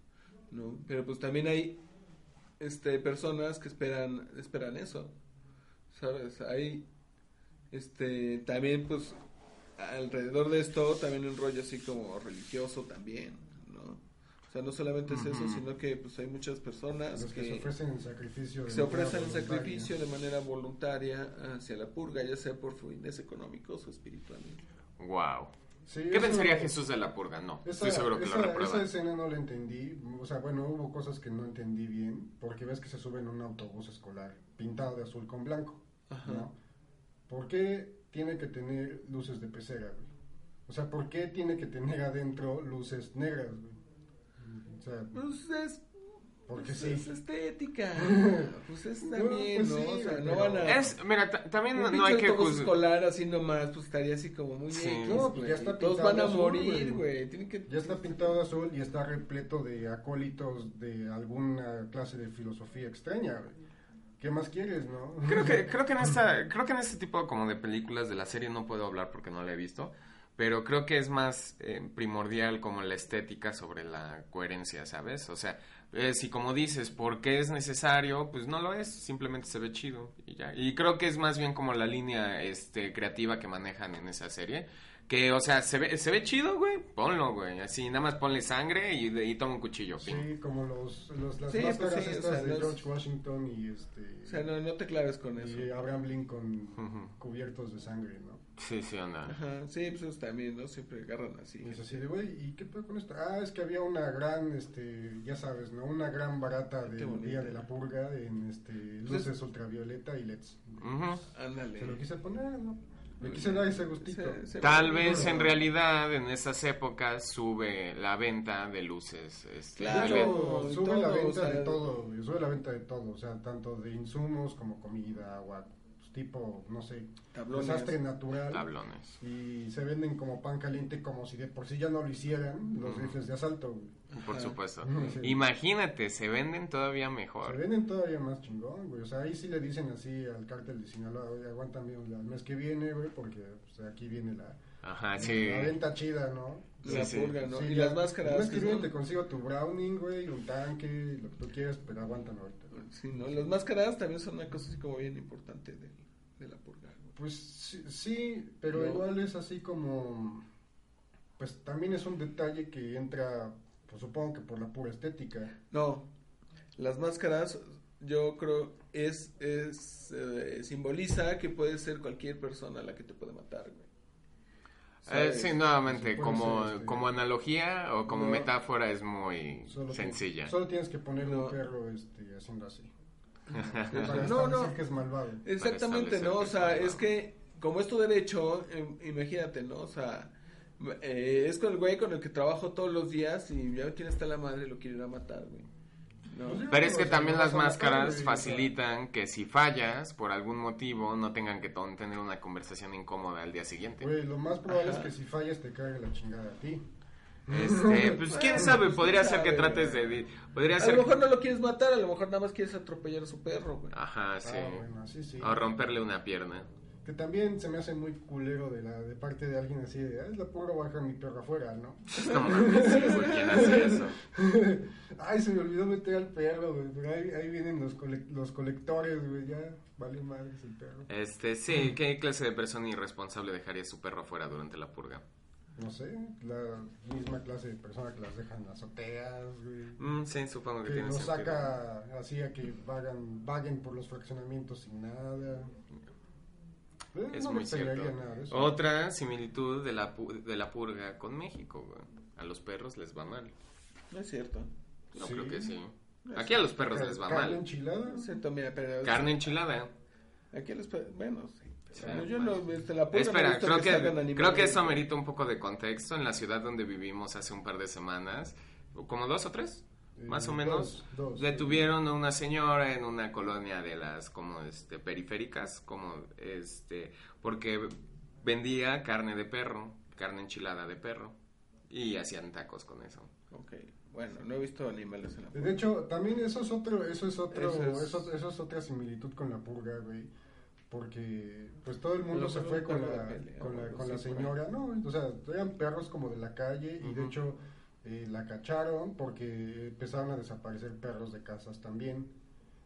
¿no? Pero pues también hay este, personas que esperan, esperan eso. ¿Sabes? Hay este, también pues alrededor de esto también un rollo así como religioso también, ¿no? O sea, no solamente es eso, sino que pues hay muchas personas Los que, se ofrecen en sacrificio. de se ofrecen el sacrificio de manera voluntaria hacia la purga, ya sea por fines económicos o espirituales. Wow. Sí, ¿Qué pensaría Jesús de la purga? No, Esa, estoy seguro que esa, lo reprueba. esa escena no la entendí. O sea, bueno, hubo cosas que no entendí bien. Porque ves que se sube en un autobús escolar pintado de azul con blanco. Ajá. ¿no? ¿Por qué tiene que tener luces de pecera, güey? O sea, ¿por qué tiene que tener adentro luces negras, güey? O sea, Pues es Porque Pues sí. es estética. pues es No, también, pues ¿no? sí, o sea, no van a... Es, mira, ta- también un no, hay que juzgar. escolar así nomás, pues estaría así como muy Sí. X, No, pues ya está Todos pintado van a azul, morir, güey. que... Ya está pintado de azul y está repleto de acólitos de alguna clase de filosofía extraña, güey. ¿Qué más quieres, no? Creo que, creo que en esta, creo que en este tipo como de películas de la serie no puedo hablar porque no la he visto, pero creo que es más eh, primordial como la estética sobre la coherencia, ¿sabes? O sea, eh, si como dices, ¿por qué es necesario? Pues no lo es, simplemente se ve chido y ya. Y creo que es más bien como la línea este creativa que manejan en esa serie. Que, o sea, se ve, se ve chido, güey, ponlo, güey. Así, nada más ponle sangre y, de- y toma un cuchillo, fin. Sí, como los, los- las Sí, pues máscaras o sea, de George Washington y este O sea, no, no te claves con eso. y Abraham Lincoln Ujú. cubiertos de sangre, ¿no? Sí, sí, anda. Ajá, sí, pues eso también, ¿no? Siempre agarran así. Y es así de, güey, ¿y qué pedo con esto? Ah, es que había una gran, este, ya sabes, ¿no? Una gran barata del día de la purga en, este, Pues luces ultravioleta y LEDs. Ándale. Se lo quise poner, ¿no? Le quise dar ese gustito. Se- se- Tal vez en realidad en esas épocas sube la venta de luces. Este, Claro. LED. sube todo, la o venta sea, de todo, sube la venta de todo, o sea, tanto de insumos como comida, agua, pues, tipo, no sé, Tablones. desastre natural. tablones. Y se venden como pan caliente como si de por sí ya no lo hicieran los Ujú. rifles de asalto, güey. Por Ajá. supuesto. Sí. Imagínate, se venden todavía Se mejor. venden todavía más chingón, güey. O sea, ahí sí le dicen así al cártel de Sinaloa, oye, aguántame el mes que viene, güey, porque pues, aquí viene la, Ajá, sí. la venta chida, ¿no? La Sí, sí. purga, ¿no? Sí, y la- las máscaras. Mes que son- te consigo tu browning, güey, un tanque, lo que tú quieras, pero aguántame ahorita. Sí, ¿no? Las máscaras también son una cosa así como bien importante de, de la purga. güey. Pues sí, sí, pero No. igual es así como... Pues también es un detalle que entra, pues supongo que por la pura estética. No, las máscaras yo creo es, es eh, simboliza que puede ser cualquier persona la que te puede matar, güey. Eh, sí, nuevamente, como, este, como analogía o como no. metáfora es muy Solo sencilla. solo tienes que poner No. un perro este, haciendo así. Para no, no. que es malvado. Exactamente, ¿no? O sea, es que como es tu derecho, eh, imagínate, ¿no? O sea, eh, es con el güey con el que trabajo todos los días y ya quién está la madre lo quiere ir a matar, güey. Pero es que también las a máscaras facilitan que si fallas por algún motivo no tengan que tener una conversación incómoda al día siguiente. Güey, lo más probable Ajá. es que si fallas te cargue la chingada a ti. Este, pues quién sabe, podría ser que trates de... Podría A ser... lo mejor no lo quieres matar, a lo mejor nada más quieres atropellar a su perro, güey. Ajá, sí. Ah, bueno, sí. O romperle una pierna. Que también se me hace muy culero de la de parte de alguien así de, "Ah, es la pura baja mi perro afuera, ¿no? No mames, sí, güey, ¿quién hace eso? Ay, se me olvidó meter al perro, güey. Pero ahí, ahí vienen los, cole- los colectores, güey. Ya vale madres el perro. Este, sí, ¿qué clase de persona irresponsable dejaría su perro afuera durante la purga? No sé, la misma clase de persona que las dejan en azoteas, güey. Mm, sí, supongo que Que tiene los sentido. saca así a que vagan, vaguen por los fraccionamientos sin nada. Eh, Es no muy cierto. nada de eso. Otra similitud de la, pu- de la purga con México, güey. A los perros les va mal. No es cierto. No Sí. creo que sí. Aquí a los perros les va Carne mal. enchilada. No es cierto, mira, pero... Carne enchilada. Aquí los perros, bueno, sí. Sí, pero yo bueno. no, este, la Espera, creo que, animales. creo que eso amerita un poco de contexto. En la ciudad donde vivimos hace un par de semanas, como dos o tres, Eh, más o menos, dos, dos. detuvieron a una señora en una colonia de las como este periféricas, como este, porque vendía carne de perro, carne enchilada de perro y hacían tacos con eso. Ok, bueno, no he visto animales en la De purga. hecho, también eso es otro, eso es otro, Eso es- eso, eso es otra similitud con la purga, güey. Porque pues todo el mundo Pero se fue con la, de pelea, con la, con la señora, no, o sea, eran perros como de la calle y de Ujú. hecho eh, la cacharon porque empezaron a desaparecer perros de casas también.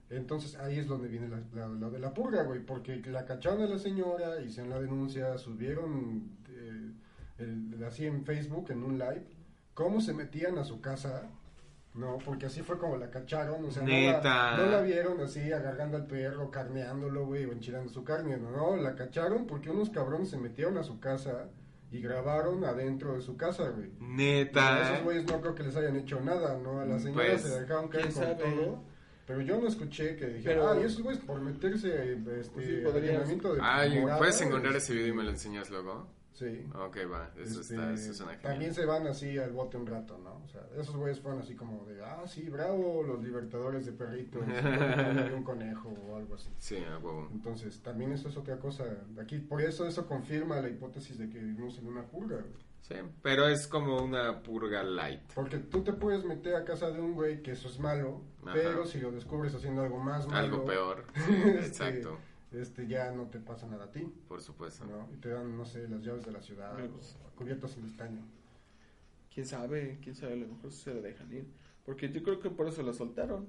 Entonces ahí es donde viene la, la- de la purga, güey, porque la cacharon a la señora, hicieron la denuncia, subieron eh, el- así en Facebook, en un live, cómo se metían a su casa, no, porque así fue como la cacharon, o sea, no la, no la vieron así agarrando al perro, carneándolo, güey, o enchilando su carne, no, no, la cacharon porque unos cabrones se metieron a su casa y grabaron adentro de su casa, güey. A Neta. esos güeyes no creo que les hayan hecho nada, ¿no? A la señora Pues, se dejaron caer con sabe. todo. Pero yo no escuché que dijeran, Pero- ah, y esos güeyes por meterse este, Pues sí, podrías- de Ay, morada, ¿puedes encontrar ese video y me lo enseñas luego? Sí. Ok, va. Eso Este, está, eso suena genial. también se van así al bote un rato, ¿no? O sea, esos güeyes fueron así como de, ah, sí, bravo, los libertadores de perritos, de un conejo o algo así. Sí, a huevo. Entonces, también eso es otra cosa. Aquí, por eso eso confirma la hipótesis de que vivimos en una purga, güey. Sí, pero es como una purga light. Porque tú te puedes meter a casa de un güey que eso es malo, Ajá. pero si lo descubres haciendo algo más malo, Algo peor. este, Exacto. Este, ya no te pasa nada a ti, Por supuesto. ¿no? Y te dan, no sé, las llaves de la ciudad, Bueno, pues. cubiertos en estaño. quién sabe, quién sabe, a lo mejor se la dejan ir. Porque yo creo que por eso la soltaron.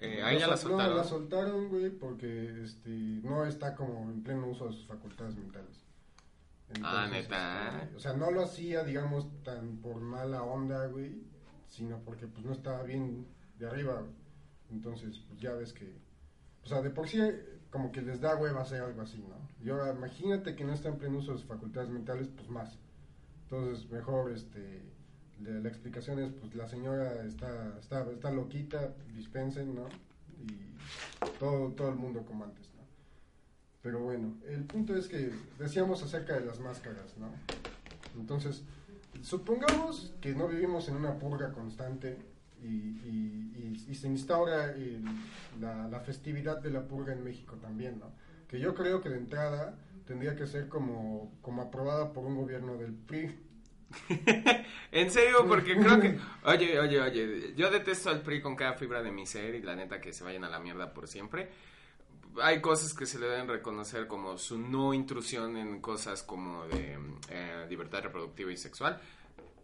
Eh, ahí ya la sol- soltaron. No, la soltaron, güey, porque este, no está como en pleno uso de sus facultades mentales. Ah, ¿neta? este, o sea, no lo hacía, digamos, tan por mala onda, güey, sino porque pues no estaba bien de arriba, güey. Entonces, pues ya ves que, o sea, de por sí como que les da hueva hacer algo así, ¿no? Y ahora imagínate que no está en pleno uso de sus facultades mentales, pues más. Entonces, mejor, este, la, la explicación es, pues la señora está, está, está loquita, dispensen, ¿no? Y todo, todo el mundo como antes, ¿no? Pero bueno, el punto es que decíamos acerca de las máscaras, ¿no? Entonces, supongamos que no vivimos en una purga constante y, y, y- y se instaura el- la, la festividad de la purga en México también, ¿no? Que yo creo que de entrada tendría que ser como, como aprobada por un gobierno del PRI. En serio, porque creo que. Oye, oye, oye. Yo detesto al PRI con cada fibra de mi ser y la neta que se vayan a la mierda por siempre. Hay cosas que se le deben reconocer como su no intrusión en cosas como de eh, libertad reproductiva y sexual.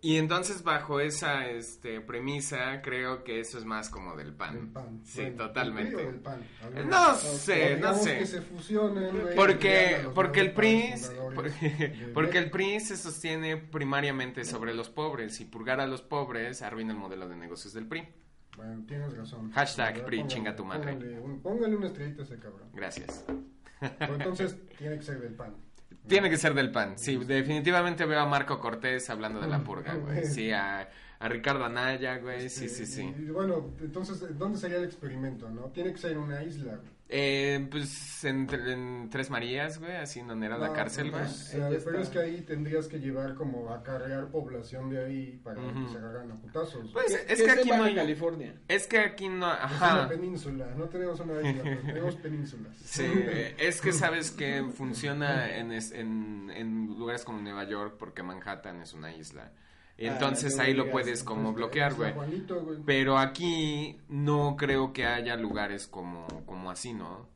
Y entonces, bajo esa este, premisa, creo que eso es más como del pan. Del PAN. Sí, Bueno, totalmente. ¿del PAN? No sé, no sé. que se fusionen, Porque, los porque el PRI, porque, el. PRI se sostiene primariamente sobre los pobres y purgar a los pobres arruina el modelo de negocios del PRI. Bueno, tienes razón. Hashtag PRI, póngale- chinga tu madre. Póngale, un, póngale una estrellita a ese cabrón. Gracias. Pero entonces tiene que ser del PAN. Tiene que ser del PAN. Sí, definitivamente veo a Marco Cortés hablando de la purga, güey. Sí, a, a Ricardo Anaya, güey. Sí, sí, sí. Y, y bueno, entonces, ¿dónde sería el experimento, no? Tiene que ser en una isla. güey. Eh, pues en, en Tres Marías, güey, así donde era la No, cárcel, güey. pues, eh, ya pero es que ahí tendrías que llevar como a cargar población de ahí para Ujú. que se agarran a putazos. Pues ¿Qué- es que aquí no hay... California. Es que aquí no... es una Ajá. península, no tenemos una isla, pero tenemos penínsulas. Sí, eh, es que sabes que funciona en, es- en, en lugares como Nueva York porque Manhattan es una isla. Entonces no ahí lo puedes como Pues, bloquear, es güey. Pero aquí no creo que haya lugares como, como así, ¿no?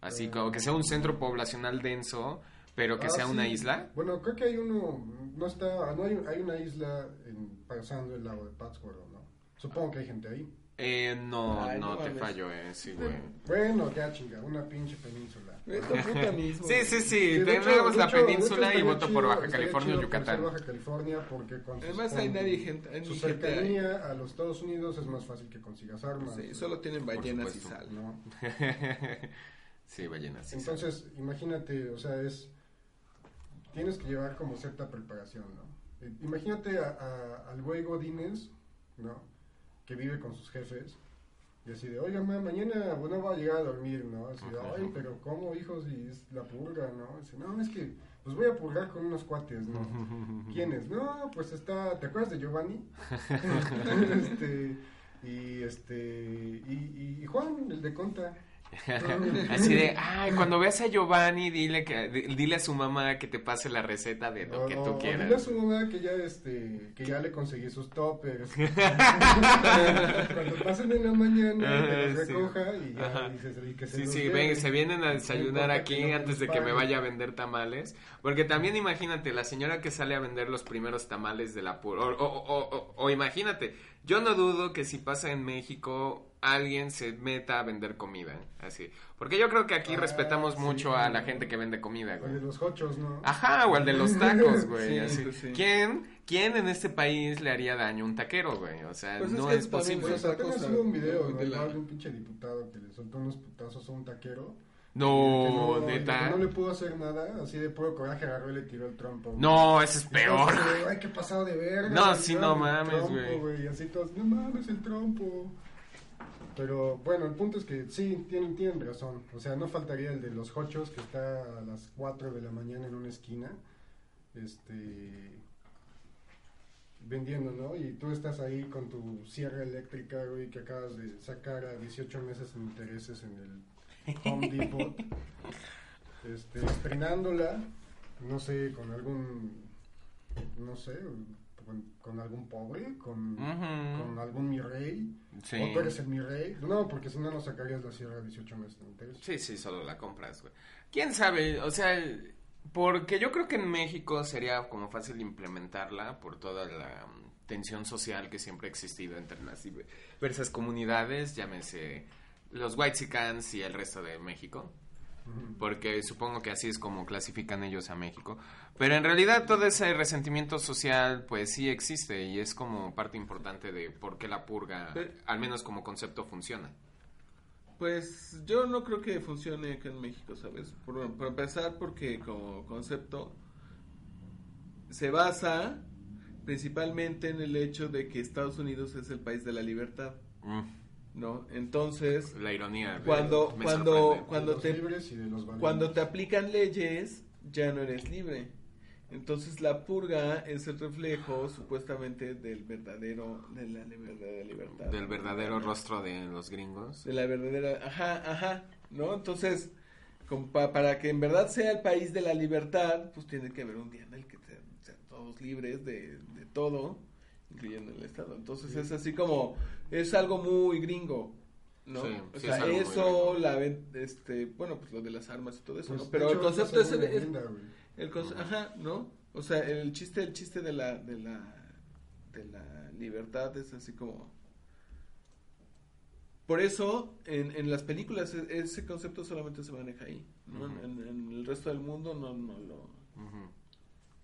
Así como que sea un centro poblacional denso, pero que Ah, sea una isla. Bueno, creo que hay uno, no está, no hay, hay una isla en, pasando el lago de Pátzcuaro, ¿no? Supongo que hay gente ahí. Eh, no, Ay, no no te fallo, eh, sí, güey. Bueno, ya chinga, una pinche península. Vete a puta mismo. Sí, sí, sí, tenemos la hecho- de hecho península y voto por Baja California y conocer Yucatán. Baja California porque con sus- Además hay nadie gente, su cercanía a los Estados Unidos es más fácil que consigas armas. Sí, solo tienen ballenas y sal. ¿no? sí, ballenas. sí, Entonces, imagínate, o sea, es tienes que llevar como cierta preparación, ¿no? Eh, Imagínate a- a- al güey Godínez, ¿no? Que vive con sus jefes y así de, oiga, ma, mañana bueno, va a llegar a dormir, ¿no? Así de, ay, pero ¿cómo, hijos? Y es la purga, ¿no? Dice, no, es que pues voy a purgar con unos cuates, ¿no? ¿Quiénes? No, pues está, ¿te acuerdas de Giovanni? este, y este, y, y Juan, el de Conta. Así de, ay, cuando veas a Giovanni, dile que di- dile a su mamá que te pase la receta de lo que O- tú quieras. dile a su mamá que ya este que ya le conseguí sus toppers. Cuando pasen en la mañana que los sí. recoja y ya Ajá. dices, y que se Sí, sí, ven, se vienen a desayunar No aquí que no antes de que me vaya a vender tamales. Porque también imagínate, la señora que sale a vender los primeros tamales de la pura. O- o- o- o imagínate, yo no dudo que si pasa en México alguien se meta a vender comida. Así. Porque yo creo que aquí Ah, respetamos sí. mucho a la gente que vende comida, güey. de los hochos, ¿no? Ajá, o el de los tacos, güey. Sí, así. pues sí. ¿Quién, ¿Quién en este país le haría daño a un taquero, güey? O sea, Pues es no que es, posible. Pues cosa un video, de ¿no? la- Igual de un pinche diputado que le soltó unos putazos a un taquero. No, Que neta. no le pudo hacer nada, así de puro coraje agarró y le tiró el trompo. güey. No, eso es peor. de, Ay, qué pasado de verga. No, sí, no mames, trompo, güey. Y así todos, no mames, el trompo. Pero bueno, el punto es que sí, tienen, tienen razón. O sea, no faltaría el de los hochos que está a las 4 de la mañana en una esquina. este vendiendo, ¿no? Y tú estás ahí con tu sierra eléctrica, güey, que acabas de sacar a 18 meses en intereses en el Home Depot, este, estrenándola, no sé, con algún, no sé, con, con algún pobre, con, con algún mi rey, Sí. o tú eres el mi rey, no, porque si no, no sacarías la sierra a 18 meses en intereses. Sí, sí, solo la compras, güey. ¿Quién sabe? O sea, porque yo creo que en México sería como fácil implementarla por toda la mm, tensión social que siempre ha existido entre las diversas comunidades, llámese los Whitexicans y el resto de México. Porque supongo que así es como clasifican ellos a México. Pero en realidad todo ese resentimiento social pues sí existe y es como parte importante de por qué la purga, al menos como concepto, funciona. Pues yo no creo que funcione acá en México, ¿sabes? Por, por empezar, porque como concepto se basa principalmente en el hecho de que Estados Unidos es el país de la libertad, Mm, ¿no? Entonces, la ironía. Cuando- me cuando- cuando de los te- libres y de los valientes. cuando te aplican leyes, ya no eres libre. Entonces la purga es el reflejo supuestamente del verdadero, de la verdadera libertad. Del verdadero rostro de los gringos. de la verdadera, ajá, ajá, ¿no? Entonces, como pa- para que en verdad sea el país de la libertad, pues tiene que haber un día en el que sean, sean todos libres de, de todo, incluyendo el Estado. Entonces es así como, es algo muy gringo, ¿no? Sí, o sí, sea, es eso, la este, bueno, pues lo de las armas y todo eso, Pues, ¿no? de Pero el concepto es, el, una es- leyenda, güey. el conce- ajá, ¿no? O sea, el chiste, el chiste de la, de la, de la libertad es así como... Por eso, en, en las películas, e- ese concepto solamente se maneja ahí, ¿no? En, en el resto del mundo no, no, lo, Ujú.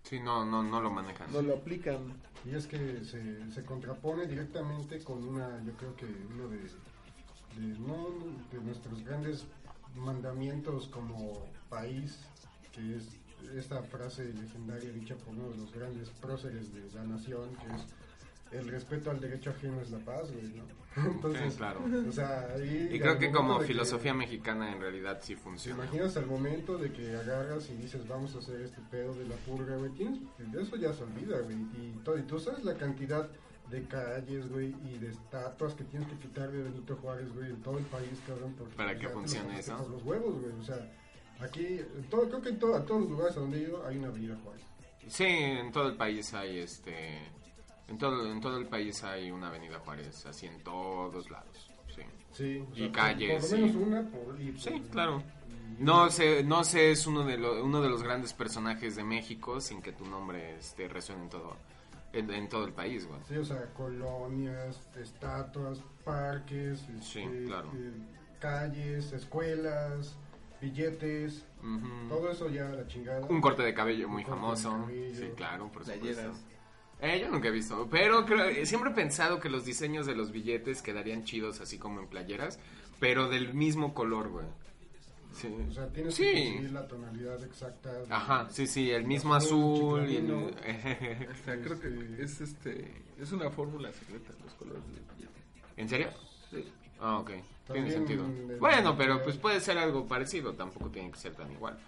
Sí, no, no, no lo manejan. no lo aplican. Y es que se, se contrapone directamente con una, yo creo que uno de, de, no, de nuestros grandes mandamientos como país, que es esta frase legendaria dicha por uno de los grandes próceres de la nación, que es el respeto al derecho ajeno es la paz, güey, ¿no? Entonces, Sí, claro. o sea, ahí... Y creo que como que- filosofía mexicana en realidad sí ¿Te funciona. imaginas al momento de que agarras y dices, vamos a hacer este pedo de la purga, güey? Tienes, eso ya se olvida, güey. Y, todo, y tú sabes la cantidad de calles, güey, y de estatuas que tienes que quitar de Benito Juárez, güey, en todo el país, cabrón. Porque, Para que funcione eso. Por los huevos, güey. O sea, aquí, todo, creo que en todo, a todos los lugares a donde he ido hay una avenida Juárez. Sí, en todo el país hay este... En todo, en todo el país hay una avenida Juárez, así en todos lados. Sí, Sí. o Y sea, calles, Por, lo menos sí. una por... y sí claro. No sé, no sé, es uno de, lo- uno de los grandes personajes de México sin que tu nombre este, resuene en todo, en, en todo el país, güey. Sí, o sea, colonias, estatuas, parques, Sí, este, claro. eh, calles, escuelas, billetes, todo eso ya a la chingada. Un corte de cabello muy famoso. cabello. Sí, claro, por supuesto. Playeras. Eh, yo nunca he visto, pero creo, eh, siempre he pensado que los diseños de los billetes quedarían chidos así como en playeras, pero del mismo color, güey. Sí. O sea, tienes Sí. que conseguir la tonalidad exacta. de- Ajá, sí, sí, el mismo azul, y el- O sea, creo que es este es una fórmula secreta los colores del billete. ¿En serio? Sí. Ah, ok, tiene sentido. Bueno, pero pues puede ser algo parecido, tampoco tiene que ser tan igual.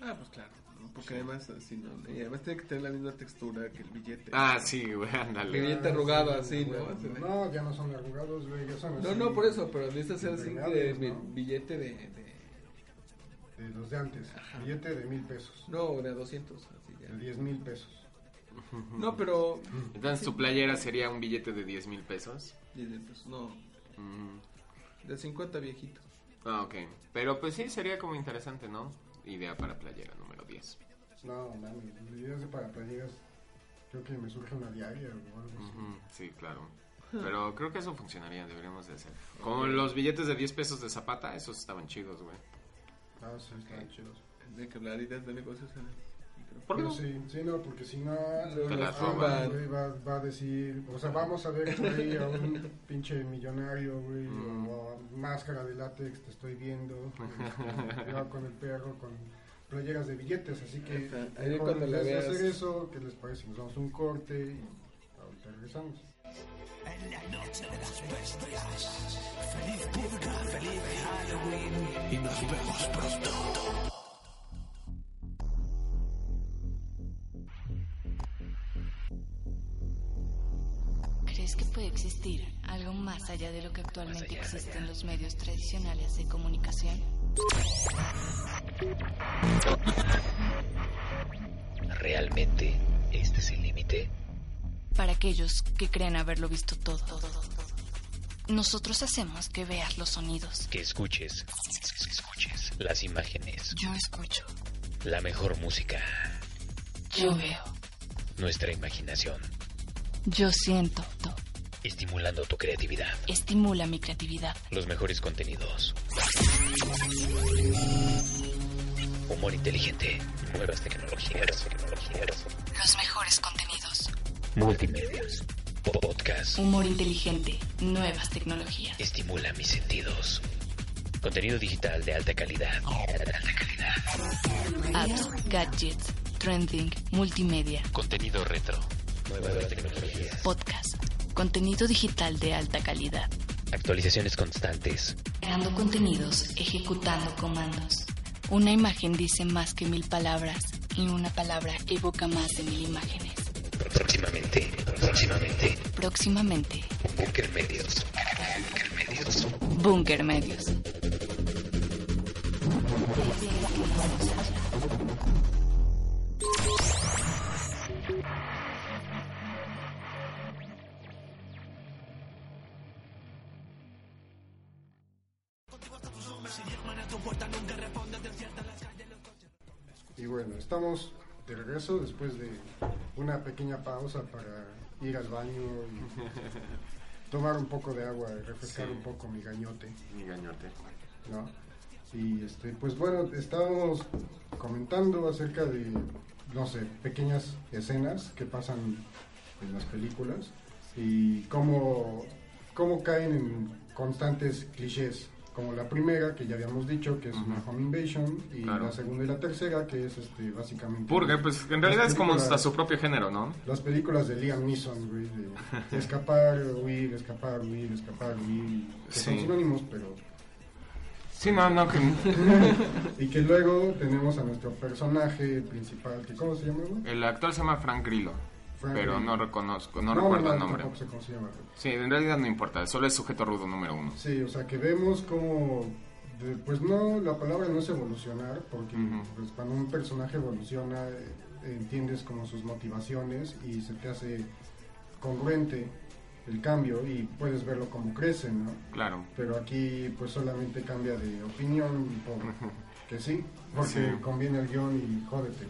Ah, pues claro. Porque además así no, y además tiene que tener la misma textura que el billete. Ah, sí, güey, El ándale. billete arrugado así, ¿no? No, ya no son arrugados, güey, ya son No, así, no, por eso, pero necesita ser así de bi- ¿no? billete de, de- De los de antes, billete de mil pesos, no, de a 200, así ya. de diez mil pesos. No, pero Entonces tu playera sería un billete de 10 mil pesos. 10 mil pesos, no, Mm, de 50 viejitos. Ah, ok. Pero pues sí, sería como interesante, ¿no? Idea para playera número 10. No, mames, ideas de para playeras, creo que me surge una diaria o algo así. Ujú, Sí, claro. Pero creo que eso funcionaría, deberíamos de hacer. Como los billetes de 10 pesos de Zapata, esos estaban chidos, güey. Ah, sí, están chidos. De que hablar ideas de negocios en el. ¿Por qué no? sí, sí, no, porque si no, Te roban. güey, va, va a decir, o sea, vamos a ver güey, a un pinche millonario, güey, Mm. o a máscara de látex, te estoy viendo, con el perro, con playeras de billetes, así que cuando les veas... hacer eso, ¿qué les parece? Nos damos un corte y ahorita regresamos. En la noche de las bestias, feliz purga, feliz Halloween y nos vemos pronto. ¿Crees que puede existir algo más allá de lo que actualmente existen los medios tradicionales de comunicación? ¿Realmente este es el límite? Para aquellos que creen haberlo visto todo. Nosotros hacemos que veas los sonidos. Que escuches, escuches las imágenes, Yo escucho. la mejor música, Yo veo. nuestra imaginación, Yo siento. Estimulando tu creatividad, Estimula mi creatividad. los mejores contenidos. Humor inteligente, nuevas tecnologías, tecnologías, Los mejores contenidos. multimedios, podcast. Humor inteligente. Nuevas tecnologías. Estimula mis sentidos. Contenido digital de alta calidad. Alta calidad. Apps, gadgets, trending, multimedia, Contenido retro. Nuevas tecnologías. podcast. Contenido digital de alta calidad. Actualizaciones constantes. Creando contenidos, ejecutando comandos. Una imagen dice más que mil palabras y una palabra evoca más de mil imágenes. Próximamente. Próximamente. Próximamente, Bunker Medios. Bunker Medios. Bunker Medios. Y bueno, estamos de regreso después de una pequeña pausa para ir al baño y tomar un poco de agua y refrescar Sí. un poco mi gañote, Mi gañote. ¿no? Y este, pues bueno, estábamos comentando acerca de, no sé, pequeñas escenas que pasan en las películas y cómo, cómo caen en constantes clichés. Como la primera, que ya habíamos dicho, que es una home invasion, y Claro. la segunda y la tercera, que es este, básicamente... Purge, pues en realidad es como hasta su propio género, ¿no? Las películas de Liam Neeson, güey, de escapar, huir, escapar, huir, escapar, huir, que son Sí. sinónimos, pero Sí, no, no, que... y que luego tenemos a nuestro personaje principal, que ¿cómo se llama? güey? El actor se llama Frank Grillo, Pero no reconozco, no, recuerdo el nombre. tampoco sé cómo se llama. güey. Sí, en realidad no importa, solo es sujeto rudo número uno. Sí, o sea, que vemos como, pues no, la palabra no es evolucionar, porque pues, cuando un personaje evoluciona, eh, entiendes como sus motivaciones y se te hace congruente el cambio y puedes verlo como crece, ¿no? Claro. Pero aquí pues solamente cambia de opinión por que sí, porque Sí. conviene el guion y jódete.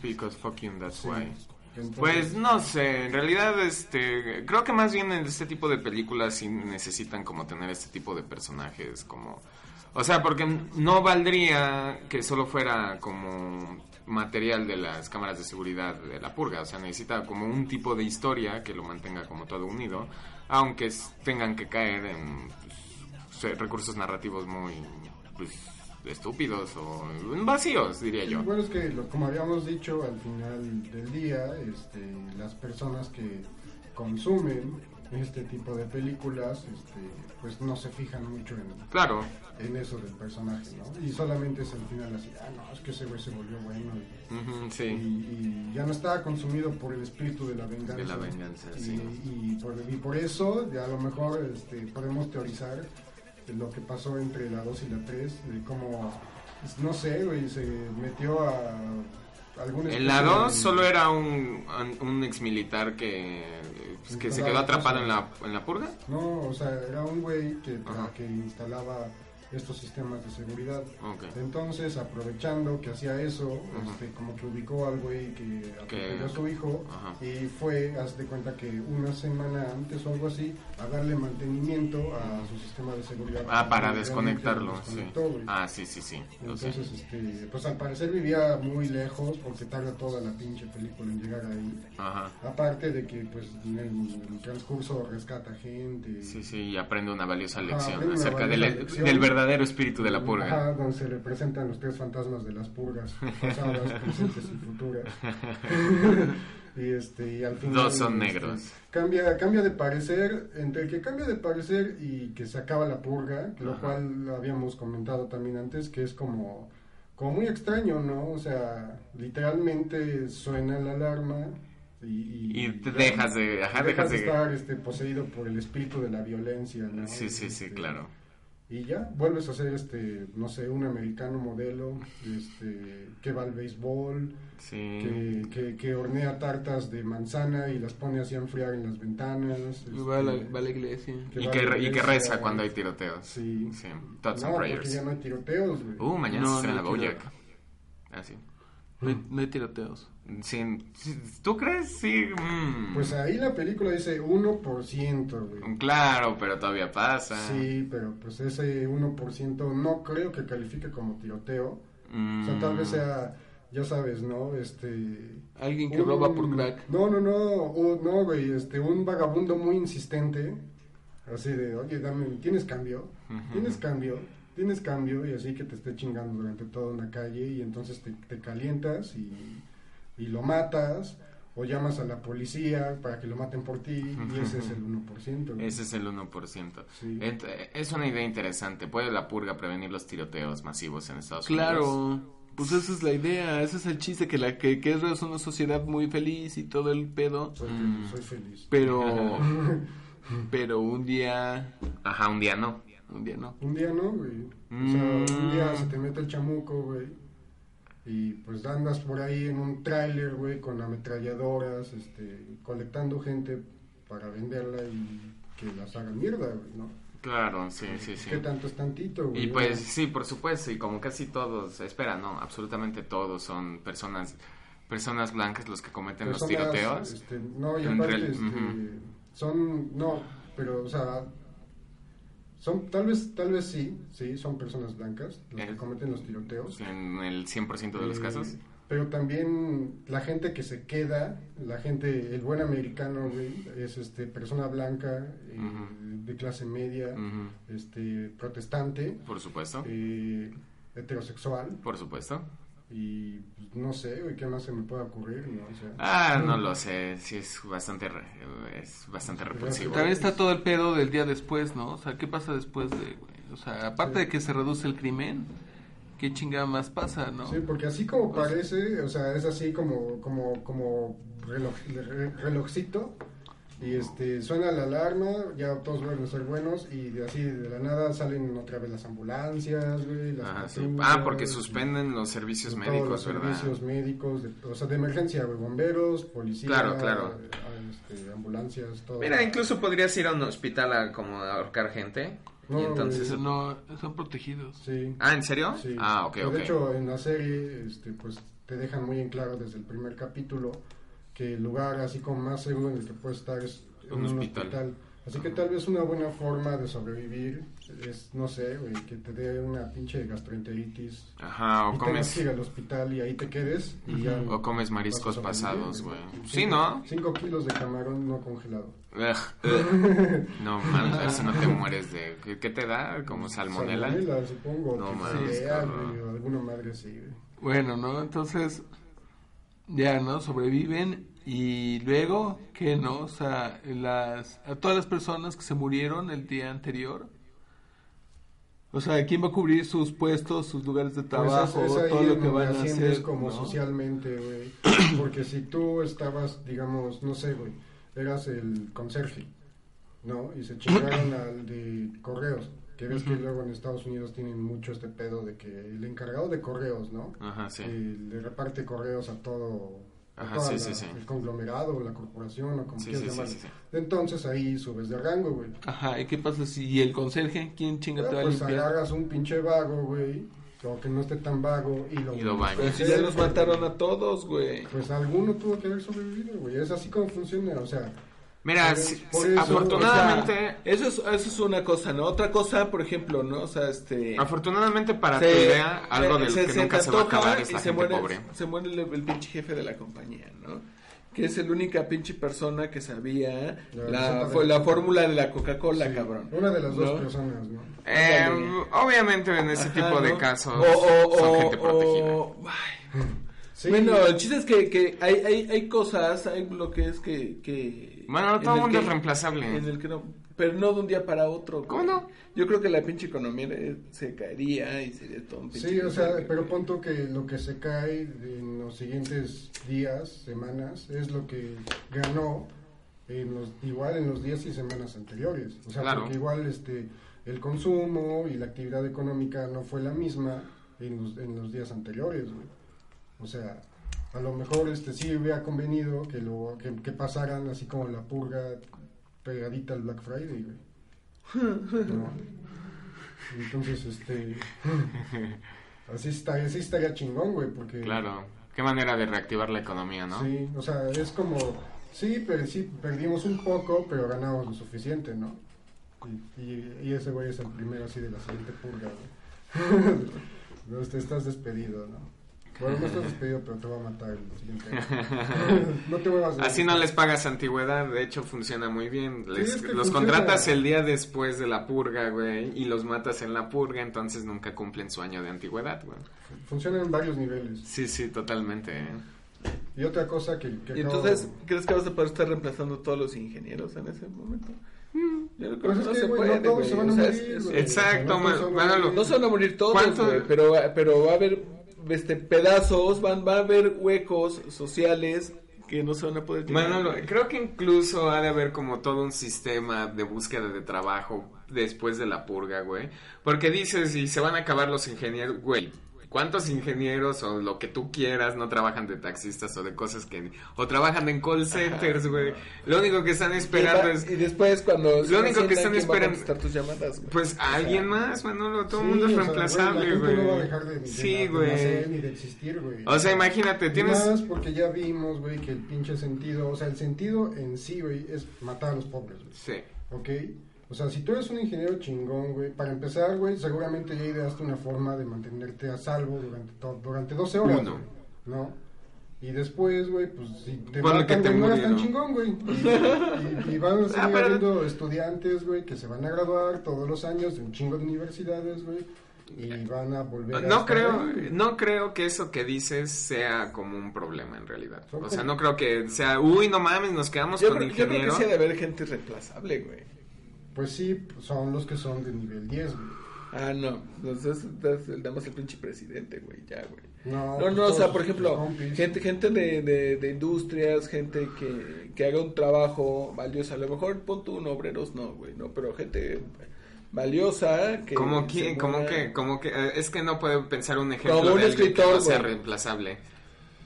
Because fucking that's Sí. why. Entonces, Pues no sé, en realidad este creo que más bien en este tipo de películas sí necesitan como tener este tipo de personajes como o sea, porque no valdría que solo fuera como material de las cámaras de seguridad de la purga, o sea, necesita como un tipo de historia que lo mantenga como todo unido, aunque tengan que caer en pues, recursos narrativos muy pues, estúpidos o vacíos, diría yo. Bueno, es que lo- como habíamos dicho al final del día, este, las personas que consumen este tipo de películas, este, pues no se fijan mucho en, Claro, en eso del personaje, ¿no? Y solamente es al final así, ah, no, es que ese güey se volvió bueno y, sí. y ya no estaba consumido por el espíritu de la venganza. De la venganza, y, sí. y por, y por eso, ya a lo mejor este, podemos teorizar lo que pasó entre la 2 y la 3, de cómo, pues, no sé, güey, se metió a algún En la especie 2 de- solo era un, un ex militar que, pues, que se quedó atrapado en la, en la purga. No, o sea, era un güey que, que instalaba estos sistemas de seguridad. Entonces, aprovechando que hacía eso, este, como que ubicó al güey que atropelló a su hijo y fue, haz de cuenta que una semana antes o algo así, a darle mantenimiento a su sistema de seguridad. Ah, para desconectarlo, sí. Ah, sí, sí, sí. Entonces, este, pues al parecer vivía muy lejos porque tarda toda la pinche película en llegar ahí. Ajá. Aparte de que, pues, en el, en el transcurso rescata gente. Sí, sí, y aprende una valiosa lección una acerca del, valiosa lección. del verdadero espíritu de la purga. Ajá, donde se le presentan los tres fantasmas de las purgas, pasadas, presentes y futuras. y este, y al final. Dos son este, negros. Cambia, cambia de parecer, entre que cambia de parecer y que se acaba la purga, lo cual habíamos comentado también antes, que es como, como muy extraño, ¿no? O sea, literalmente suena la alarma Y, Y te dejas de- ajá, dejas de- estar este, poseído por el espíritu de la violencia, ¿no? Sí, sí, sí, Este, claro. Y ya, vuelves a ser, este, no sé, un americano modelo, este, que va al béisbol, Sí. que, que, que hornea tartas de manzana y las pone así a enfriar en las ventanas. Y va a la, este, va a la iglesia. Y va que, a la re- y que iglesia, reza cuando hay tiroteos. Sí. Sí. Thoughts no, and porque prayers. ya no hay tiroteos, güey. Uh, mañana No, se no hay Bojack. Ah, sí. No hay, no hay tiroteos. Sí, ¿Tú crees? Sí. mm. Pues ahí la película dice 1%, güey. Claro, pero todavía pasa. Sí, pero pues ese 1% no creo que califique como tiroteo. Mm. O sea, tal vez sea, ya sabes, ¿no? Este... Alguien que un- roba por crack. No, no, no, o- no, güey, este, un vagabundo muy insistente, así de, oye, dame, ¿tienes cambio? Ujú. ¿Tienes cambio? ¿Tienes cambio? Y así que te esté chingando durante toda una calle y entonces te, te calientas y, y lo matas o llamas a la policía para que lo maten por ti y ese es el 1%. güey. Ese es el 1%. Sí. Es una idea interesante. ¿Puede la purga prevenir los tiroteos masivos en Estados Unidos? Claro, pues esa es la idea, ese es el chiste, que la que, que es una sociedad muy feliz y todo el pedo, Soy Mm. feliz, soy feliz. pero pero un día, Ajá, un día no. Un día no. Un día no, güey. O sea, un Mm. día se te mete el chamuco, güey. Y pues andas por ahí en un tráiler, güey, con ametralladoras, este, colectando gente para venderla y que las hagan mierda, güey, ¿no? Claro, sí, sí, sí. ¿Qué tanto es tantito, güey? Y pues sí, por supuesto, y como casi todos, espera, no, absolutamente todos son personas personas blancas los que cometen los tiroteos. este, no, y aparte, este, son, no, pero, o sea, son, tal vez, tal vez sí, sí, son personas blancas los que Eh, cometen los tiroteos. En el 100% de los Eh, casos. Pero también la gente que se queda, la gente, el buen americano, güey, es este persona blanca, eh, de clase media, este protestante, Por supuesto. eh, heterosexual Por supuesto. Y pues, no sé, güey, qué más se me puede ocurrir, ¿no? O sea, Ah, no lo sé, sí es bastante re- es bastante repulsivo. También está todo el pedo del día después, ¿no? O sea, ¿qué pasa después de, güey? O sea, aparte de que se reduce el crimen, ¿qué chingada más pasa, no? Sí, porque así como parece, o sea, es así como como como reloj, relojcito y este suena la alarma, ya todos vuelven a ser buenos y de así de la nada salen otra vez las ambulancias, güey, las Ah, sí. Ah, porque suspenden los servicios todos médicos, los ¿verdad? servicios médicos, de- o sea, de emergencia, güey, bomberos, policía, Claro, claro. eh, este, ambulancias, todo. Mira, incluso podrías ir a un hospital a como ahorcar gente. No, y entonces... Eso no, son protegidos. Sí. Ah, ¿en serio? Sí. Ah, ok, De ok. hecho, en la serie, este, pues te dejan muy en claro desde el primer capítulo que el lugar así como más seguro en el que puedes estar es en Un un, hospital. hospital. Así que tal vez una buena forma de sobrevivir es, no sé, güey, que te dé una pinche gastroenteritis. Ajá, o y comes... que ir al hospital y ahí te quedes y ya O comes mariscos pasados, güey. Cinco- Sí, ¿no? Cinco kilos de camarón no congelado. No, man, a ver si no te mueres de... ¿Qué, te da? ¿Como salmonela? Salmonela, supongo. No que mames, alguna madre así, güey. Bueno, ¿no? Entonces, ya, ¿no? Sobreviven y luego, ¿qué, no? O sea, las, a todas las personas que se murieron el día anterior. O sea, ¿quién va a cubrir sus puestos, sus lugares de Pues trabajo, es- es ahí todo lo que van a hacer? como ¿no? socialmente, güey. Porque si tú estabas, digamos, no sé, güey, eras el conserje, ¿no? Y se chingaron al de correos. Que ves que luego en Estados Unidos tienen mucho este pedo de que el encargado de correos, ¿no? Ajá, sí. Le reparte correos a todo a Ajá, sí, la- sí, sí. el conglomerado, la corporación o como Sí, quieras sí, sí, llamarle. sí, sí. Entonces ahí subes de rango, güey. Ajá, ¿y qué pasa si el conserje? ¿Quién chinga te va a pues limpiar? agarras un pinche vago, güey, o que no esté tan vago y lo, Y lo bañas. Pero si ya los mataron a todos, güey. Pues alguno tuvo que haber sobrevivido, güey. Es así como funciona, o sea. Mira, sí, eso, afortunadamente... O sea, eso es, eso es una cosa, ¿no? Otra cosa, por ejemplo, ¿no? O sea, este... Afortunadamente para se- tu idea, algo se- del se- que se nunca se va a acabar es y la se gente muere, pobre. Se muere el, el pinche jefe de la compañía, ¿no? Que es el única pinche persona que sabía La la, de- la fórmula de la Coca-Cola, Sí, cabrón. Una de las dos ¿no? personas, ¿no? Eh, obviamente en ese Ajá, tipo de ¿no? casos O- o- son o- gente protegida. Sí. Bueno, el chiste es que, que hay, hay, hay cosas, hay bloques que... que Bueno, en todo el mundo que- es reemplazable. En el que no, pero no de un día para otro. ¿Cómo no? Yo creo que la pinche economía se caería y sería todo un pinche Sí, o sea, pero punto que lo que se cae en los siguientes días, semanas, es lo que ganó en los, igual en los días y semanas anteriores. O sea, Claro. porque igual este el consumo y la actividad económica no fue la misma en los, en los días anteriores. O sea, a lo mejor este sí hubiera convenido que lo que, que pasaran así como la purga pegadita al Black Friday, güey. ¿No? Entonces, este así está, así estaría chingón, güey, porque Claro. Qué manera de reactivar la economía, ¿no? Sí, o sea, es como sí, pero sí perdimos un poco, pero ganamos lo suficiente, ¿no? Y, y, y ese güey es el primero así de la siguiente purga, güey. no, te estás despedido, ¿no? Bueno, no estás despedido, pero te va a matar en el siguiente año. no te vuelvas a- Así no les pagas antigüedad, de hecho funciona muy bien. Les- es que los funciona. contratas el día después de la purga, güey, y los matas en la purga, entonces nunca cumplen su año de antigüedad, güey. Funciona en varios niveles. Sí, sí, totalmente. ¿eh? Y otra cosa que... que ¿Y entonces crees que vas a poder estar reemplazando todos los ingenieros en ese momento? Yo creo Pues que es no se puede, no todos se van a morir. Exacto, no todos se van a Manolo. morir. No se van a morir todos, ¿Cuánto- güey, pero, pero va a haber este, pedazos, van, va a haber huecos sociales que no se van a poder güey. creo que incluso ha de haber como todo un sistema de búsqueda de trabajo después de la purga, güey. Porque dices, y se van a acabar los ingenieros, güey. ¿Cuántos ingenieros o lo que tú quieras no trabajan de taxistas o de cosas que... o trabajan en call centers, güey? Lo único que están esperando y, es... y después cuando Lo único que están sientan, ¿quién va a esperando- tus llamadas, güey? Pues a alguien más, Manolo, todo el Sí, mundo es reemplazable, no va a güey. dejar de, de- Sí, güey. ni de existir, güey. O sea, imagínate, tienes... Más porque ya vimos, güey, que el pinche sentido, o sea, el sentido en sí, güey, es matar a los pobres, güey. Sí. ¿Ok? O sea, si tú eres un ingeniero chingón, güey, para empezar, güey, seguramente ya ideaste una forma de mantenerte a salvo durante, to- durante 12 horas, Uno. güey, ¿no? Y después, güey, pues si te Ponle matan, que te güey, no eres tan chingón, güey. Y, y- y van a seguir Ah, pero- habiendo estudiantes, güey, que se van a graduar todos los años de un chingo de universidades, güey, y van a volver a No estar creo, ahí, no creo que eso que dices sea como un problema en realidad. O sea, no creo que sea, uy, no mames, nos quedamos Yo con creo, yo creo que sí ha de haber gente reemplazable, güey. Pues sí, son los que son de nivel 10, güey. Ah, no. Entonces, más el pinche presidente, güey, ya, güey. No, No, pues no, o sea, por ejemplo, gente, gente de, de, de industrias, gente que, que haga un trabajo valioso. A lo mejor, pon tú un obreros, no, güey, no, pero gente valiosa que... Como que, como que, como que, eh, es que no puedo pensar un ejemplo Como un de alguien que escritor, no sea reemplazable.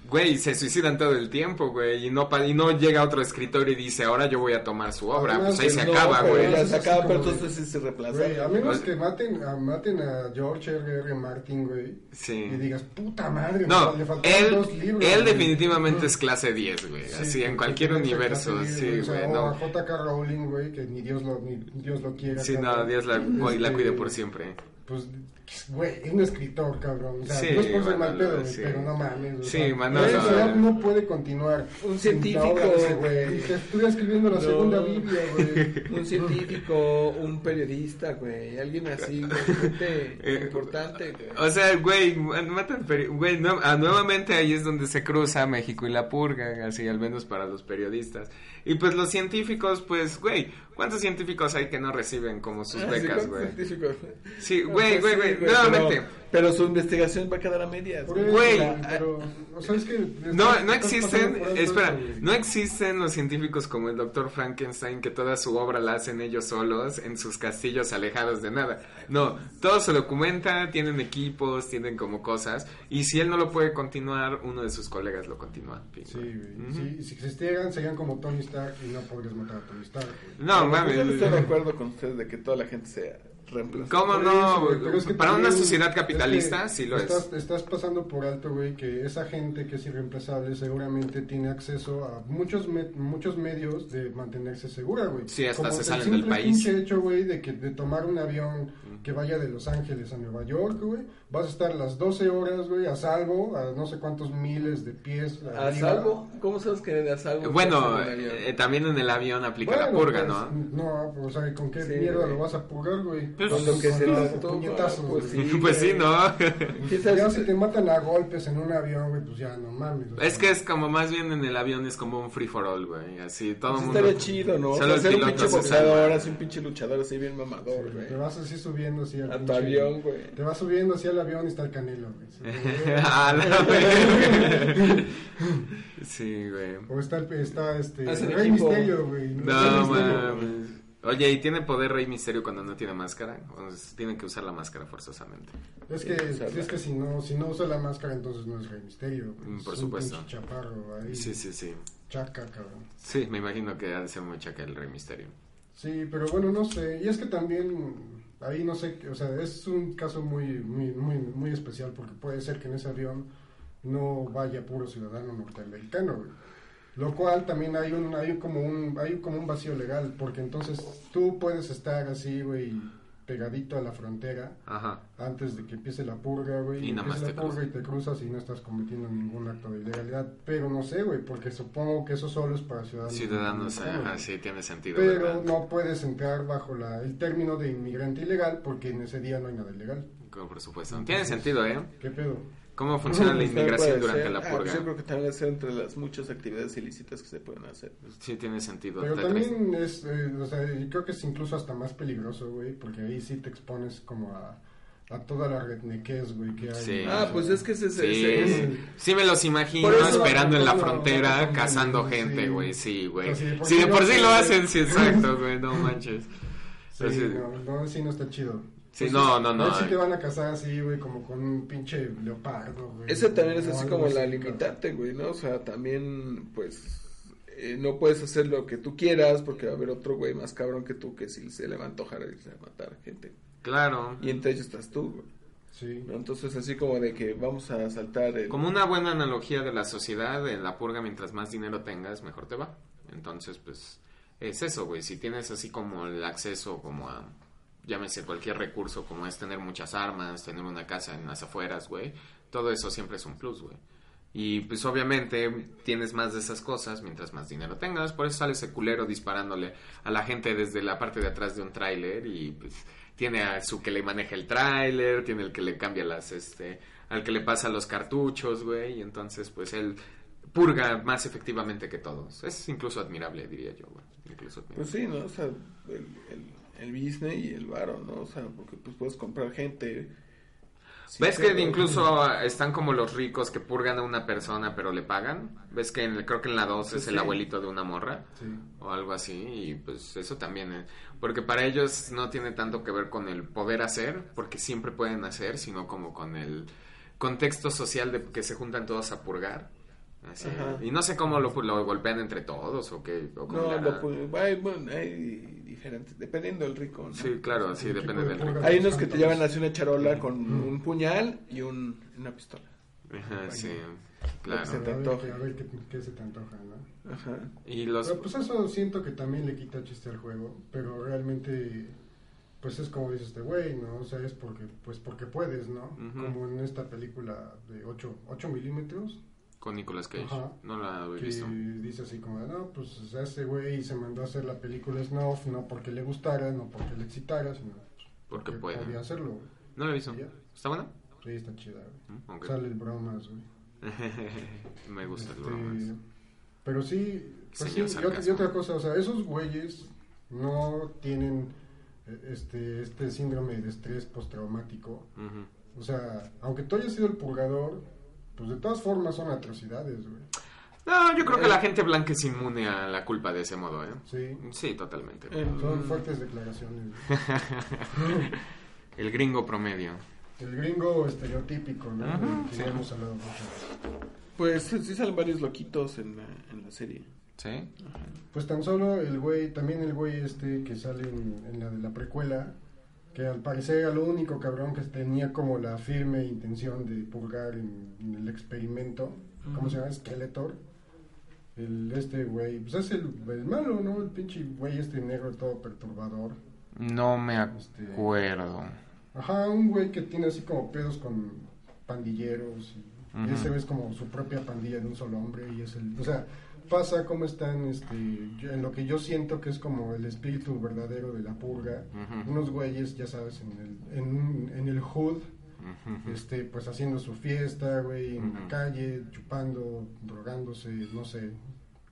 Güey, se suicidan todo el tiempo, güey, y no pa- y no llega otro escritor y dice, ahora yo voy a tomar su obra, Además, pues ahí se No, acaba, güey. se así acaba, pero entonces sí se reemplaza. Güey, a menos que maten a, maten a George R. R. Martin, güey. Sí. Y digas, puta madre, No, le faltaron él, dos libros. él güey. definitivamente es clase 10, güey, Sí, así en cualquier universo, clase de- sí, o sea, güey, o no. a J.K. Rowling, güey, que ni Dios lo, ni Dios lo quiera. Sí, no. Dios la, la Este, cuide por siempre. Pues, güey, es un escritor, cabrón. O sea, Sí, no es por ser mal pedo, güey, sí. pero no mames. o Sí, la sociedad no puede continuar. Un científico, güey. Que estuviera escribiendo la No. segunda Biblia, güey. Un científico, un periodista, güey, alguien así, güey, gente Eh, importante, güey. O sea, güey, matan güey, no- ah, nuevamente ahí es donde se cruza México y la purga, así al menos para los periodistas. Y pues los científicos, pues, güey, ¿cuántos científicos hay que no reciben como sus Ah, becas, ¿cuántos güey? Sí, güey, pues güey, sí, güey, nuevamente. Pero, su investigación va a quedar a medias. Güey. eso, Güey, pero, o sea, es que No, no existen, espera, no existen los científicos como el doctor Frankenstein que toda su obra la hacen ellos solos en sus castillos alejados de nada. No, todo se documenta, tienen equipos, tienen como cosas, y si él no lo puede continuar, uno de sus colegas lo continúa. Sí, güey. Sí, si existieran, serían como Tony Stark y no podrías matar a Tony Stark. güey. No, pues, yo no estoy de mames. acuerdo con ustedes de que toda la gente sea reemplazable. ¿Cómo no? eso, pero es que Para una sociedad es que capitalista, sí lo estás, es. Estás pasando por alto, güey, que esa gente que es irreemplazable seguramente tiene acceso a muchos me- muchos medios de mantenerse segura, güey. Sí, hasta Como se el salen del país. pinche hecho, güey, de, que, de tomar un avión que vaya de Los Ángeles a Nueva York, güey, vas a estar las 12 horas, güey, a salvo, a no sé cuántos miles de pies. ¿A arriba. salvo? ¿Cómo sabes que a salvo? Bueno, el avión? eh, también en el avión aplica la Bueno, purga, pues, ¿no? No, o sea, ¿con qué Sí, mierda güey. lo vas a purgar, güey? Pues, Con lo que se la puñetazos, pues güey. sí. pues sí. ¿no? ¿Quién sabe Ya si te matan a golpes en un avión, güey, pues ya no mames. Es sea, que es como más bien en el avión es como un free for all, güey. Así todo el Pues mundo. estaría chido, ¿no? Solo el Hacer un pinche boxeador, así un pinche luchador así bien mamador, güey. Te vas así subiendo así al A tu avión, güey. Te vas subiendo así al avión y está el canelo, güey. Sí, A la verga. Sí, güey. O está, el, está este, Rey equipo. Misterio, güey. Rey No Misterio, güey. mames. Oye, ¿y tiene poder Rey Misterio cuando no tiene máscara? O tienen que usar la máscara forzosamente. Es que, Sí, es que si no, si no usa la máscara, entonces no es Rey Misterio. güey. Mm, por Es supuesto. Un chaparro ahí. Sí, sí, sí. Chaca, cabrón. Sí, me imagino que ha de ser muy chaca el Rey Misterio. Sí, pero bueno, no sé. Y es que también ahí no sé, o sea, es un caso muy, muy, muy, muy especial porque puede ser que en ese avión no vaya puro ciudadano norteamericano, güey. Lo cual también hay un, hay como un, hay como un vacío legal, porque entonces tú puedes estar así, güey, pegadito a la frontera Ajá. antes de que empiece la purga, güey. Y nada más te la purga y te cruzas y no estás cometiendo ningún acto de ilegalidad. Pero no sé, güey, porque supongo que eso solo es para ciudadanos. Ciudadanos, ajá, sí, tiene sentido. Pero ¿verdad? no puedes entrar bajo la, el término de inmigrante ilegal porque en ese día no hay nada ilegal. Por supuesto. Tiene sentido, ¿eh? ¿Qué pedo? ¿Cómo funciona la inmigración durante ser. la Ah, purga? pues yo creo que también es entre las muchas actividades ilícitas que se pueden hacer. Sí, tiene sentido. Pero también es, eh, o sea, yo creo que es incluso hasta más peligroso, güey, porque ahí sí te expones como a, a toda la rednequez, güey, que hay. Sí. Ah, pues es que ese, ese- Sí, ese- sí, sí me los imagino esperando en la frontera cazando sí. gente, güey. Sí, güey. Por Si sí de por sí hacen, lo hacen, sí, exacto, güey. No manches. Sí, Así- no, no, sí no está chido. Sí, no, no, no. Ahí sí te van a cazar así, güey, como con un pinche leopardo, güey. Ese también es así como la limitante, güey, ¿no? O sea, también, pues, eh, no puedes hacer lo que tú quieras porque va a haber otro güey más cabrón que tú que si se le va a antojar a matar gente. Claro. Y entre ellos estás tú, güey. Sí. ¿no? Entonces, así como de que vamos a saltar el... Como una buena analogía de la sociedad, en la purga, mientras más dinero tengas, mejor te va. Entonces, pues, es eso, güey. Si tienes así como el acceso como a, llámese cualquier recurso, como es tener muchas armas, tener una casa en las afueras, güey. Todo eso siempre es un plus, güey. Y pues obviamente tienes más de esas cosas mientras más dinero tengas. Por eso sale ese culero disparándole a la gente desde la parte de atrás de un tráiler y pues tiene a su que le maneja el tráiler, tiene el que le cambia las, este, al que le pasa los cartuchos, güey. Y entonces pues él purga más efectivamente que todos. Es incluso admirable, diría yo, güey. Incluso. Pues sí, ¿no? O sea, el, el business y el varo, ¿no? O sea, porque pues puedes comprar gente... ¿Ves que incluso están como los ricos que purgan a una persona pero le pagan? ¿Ves que en- creo que en la 2 Sí, es el sí. abuelito de una morra? O algo así, y pues eso también, eh, porque para ellos no tiene tanto que ver con el poder hacer, porque siempre pueden hacer, sino como con el contexto social de que se juntan todos a purgar. Así, y no sé cómo lo, lo golpean entre todos o qué. O cómo No, lo, hay, bueno, hay diferentes, dependiendo del rico, ¿no? Sí, claro, sí, ¿Qué depende del rico. Hay unos que te llevan así una charola con un puñal y un, una pistola. Ajá, sí, Lo que se claro. te A ver, antoja. qué- a ver qué, qué se te antoja, ¿no? Ajá. Y los... Pero pues eso siento que también le quita chiste al juego, pero realmente pues es como dice este güey, ¿no? O sea, es porque pues porque puedes, ¿no? Como en esta película de 8, 8 milímetros, Con Nicolas Cage. Ajá. No la he que visto. dice así como, no, pues o sea, ese güey se mandó a hacer la película Snuff, no porque le gustara, no porque le excitara, sino pues, Porque puede. podía hacerlo, güey. No la he visto. ¿Está buena? Sí, está chida, güey. Mm, ok. Sale el bromas, güey. Me gusta el Este, bromas. Pero sí, pues sí, y, otra, cosa, o sea, esos güeyes no tienen eh, este, este síndrome de estrés postraumático. Ujú. O sea, aunque tú hayas sido el purgador, pues de todas formas son atrocidades, güey. No, yo creo que la gente blanca es inmune a la culpa de ese modo, ¿eh? Sí, Sí, totalmente. Eh, son fuertes declaraciones. güey. El gringo promedio. El gringo estereotípico, ¿no? Ajá, Del que sí. ya hemos hablado mucho. Pues sí salen varios loquitos en la, en la serie. ¿Sí? Pues tan solo el güey, también el güey este que sale en, en la de la precuela, que al parecer era lo único cabrón que tenía como la firme intención de purgar en, en el experimento, ¿cómo se llama? Skeletor. El, este güey, pues es el, el malo, ¿no? El pinche güey este negro todo perturbador. No me Este- acuerdo. Ajá, un güey que tiene así como pedos con pandilleros y, y Ujú. ese es como su propia pandilla de un solo hombre y es el, o sea, pasa, cómo están, este, yo- en lo que yo siento que es como el espíritu verdadero de la purga. Unos güeyes, ya sabes, en el, en, un- en el hood, este, pues haciendo su fiesta, güey, en la calle, chupando, drogándose, no sé,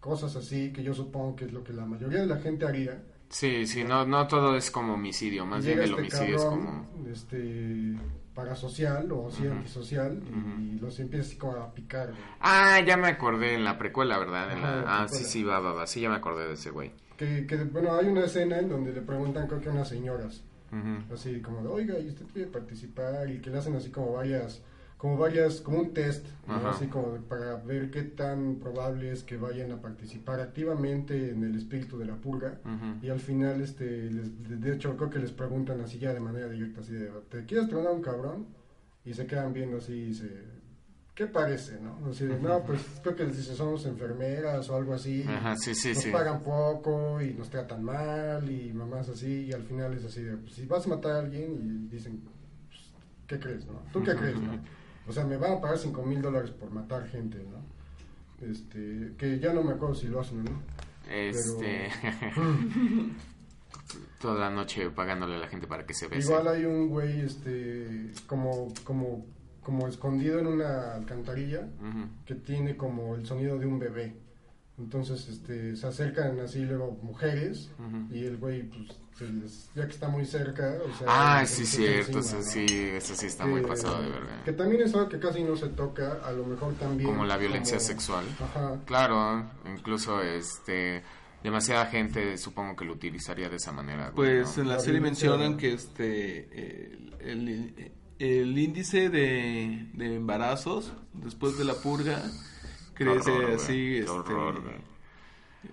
cosas así que yo supongo que es lo que la mayoría de la gente haría. Sí, sí, no, no todo es como homicidio, más bien el este homicidio es como... este, parasocial o antisocial y, Ujú. y los empieza así como a picar, güey. Ah, ya me acordé en la precuela, ¿verdad? En Ajá, la... la Ah, sí, sí, va, va, va, sí, ya me acordé de ese güey. Que, que, bueno, hay una escena en donde le preguntan creo que a unas señoras, así como de, oiga, ¿y usted quiere participar? Y que le hacen así como varias, como varias, como un test, así como para ver qué tan probable es que vayan a participar activamente en el espíritu de la purga. Y al final, este, les- de- hecho, creo que les preguntan así ya de manera directa, así de, ¿te quieres tronar un cabrón? Y se quedan viendo así y se... ¿Qué parece, no? Así de, no, pues creo que les dice, somos enfermeras o algo así. Ajá, sí, sí, nos sí. pagan poco y nos tratan mal y mamás así. Y al final es así de, pues, si vas a matar a alguien y dicen, pues, ¿qué crees, no? ¿Tú qué crees, no? O sea, me van a pagar 5 mil dólares por matar gente, ¿no? Este, que ya no me acuerdo si lo hacen o no. Este... Toda la noche pagándole a la gente para que se bese. Igual hay un güey, este, como, como, como escondido en una alcantarilla que tiene como el sonido de un bebé. Entonces, este, se acercan así luego mujeres Ujú. y el güey, pues, se les- ya que está muy cerca, o sea... Ah, se sí, cierto, encima, eso ¿no? sí, eso sí está muy Que- pasado de verga. Que también es algo que casi no se toca, a lo mejor también... Como la violencia como- sexual. Ajá. Claro, incluso este demasiada gente supongo que lo utilizaría de esa manera. güey, Pues ¿no? en la La serie mencionan que este el, el- el índice de, de embarazos después de la purga crece horror, así, este, horror,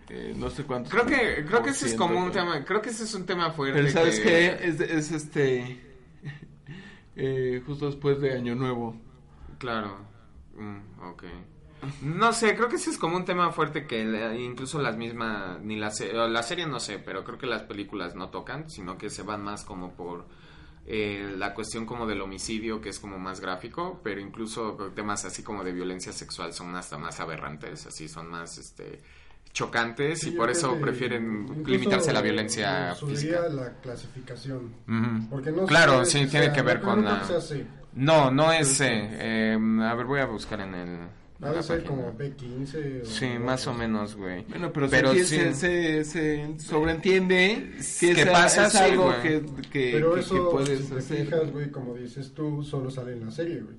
eh, no sé cuántos. Creo que creo que ese es como un tema, creo que ese es un tema fuerte. Pero sabes que- qué es, es este eh, justo después de Año Nuevo. Claro. Mm, ok. No sé, creo que ese es como un tema fuerte que la- incluso las mismas, ni la, la serie no sé, pero creo que las películas no tocan, sino que se van más como por eh, la cuestión como del homicidio, que es como más gráfico, pero incluso temas así como de violencia sexual son hasta más aberrantes, así son más este chocantes Sí, y por eso que prefieren limitarse a la violencia física. la clasificación. Porque no claro, sí, tiene sea- que ver no- con la... No, no es... Eh, eh, a ver, voy a buscar en el... Ha de ser como B15 o Sí, algo más o menos, güey. Bueno, pero, Pero se, sí. se, se, se sobreentiende que ¿Qué es, pasa? es Sí, algo güey. que, que, Pero que- eso, que puedes si te hacer. fijas, güey, como dices tú, solo sale en la serie, güey.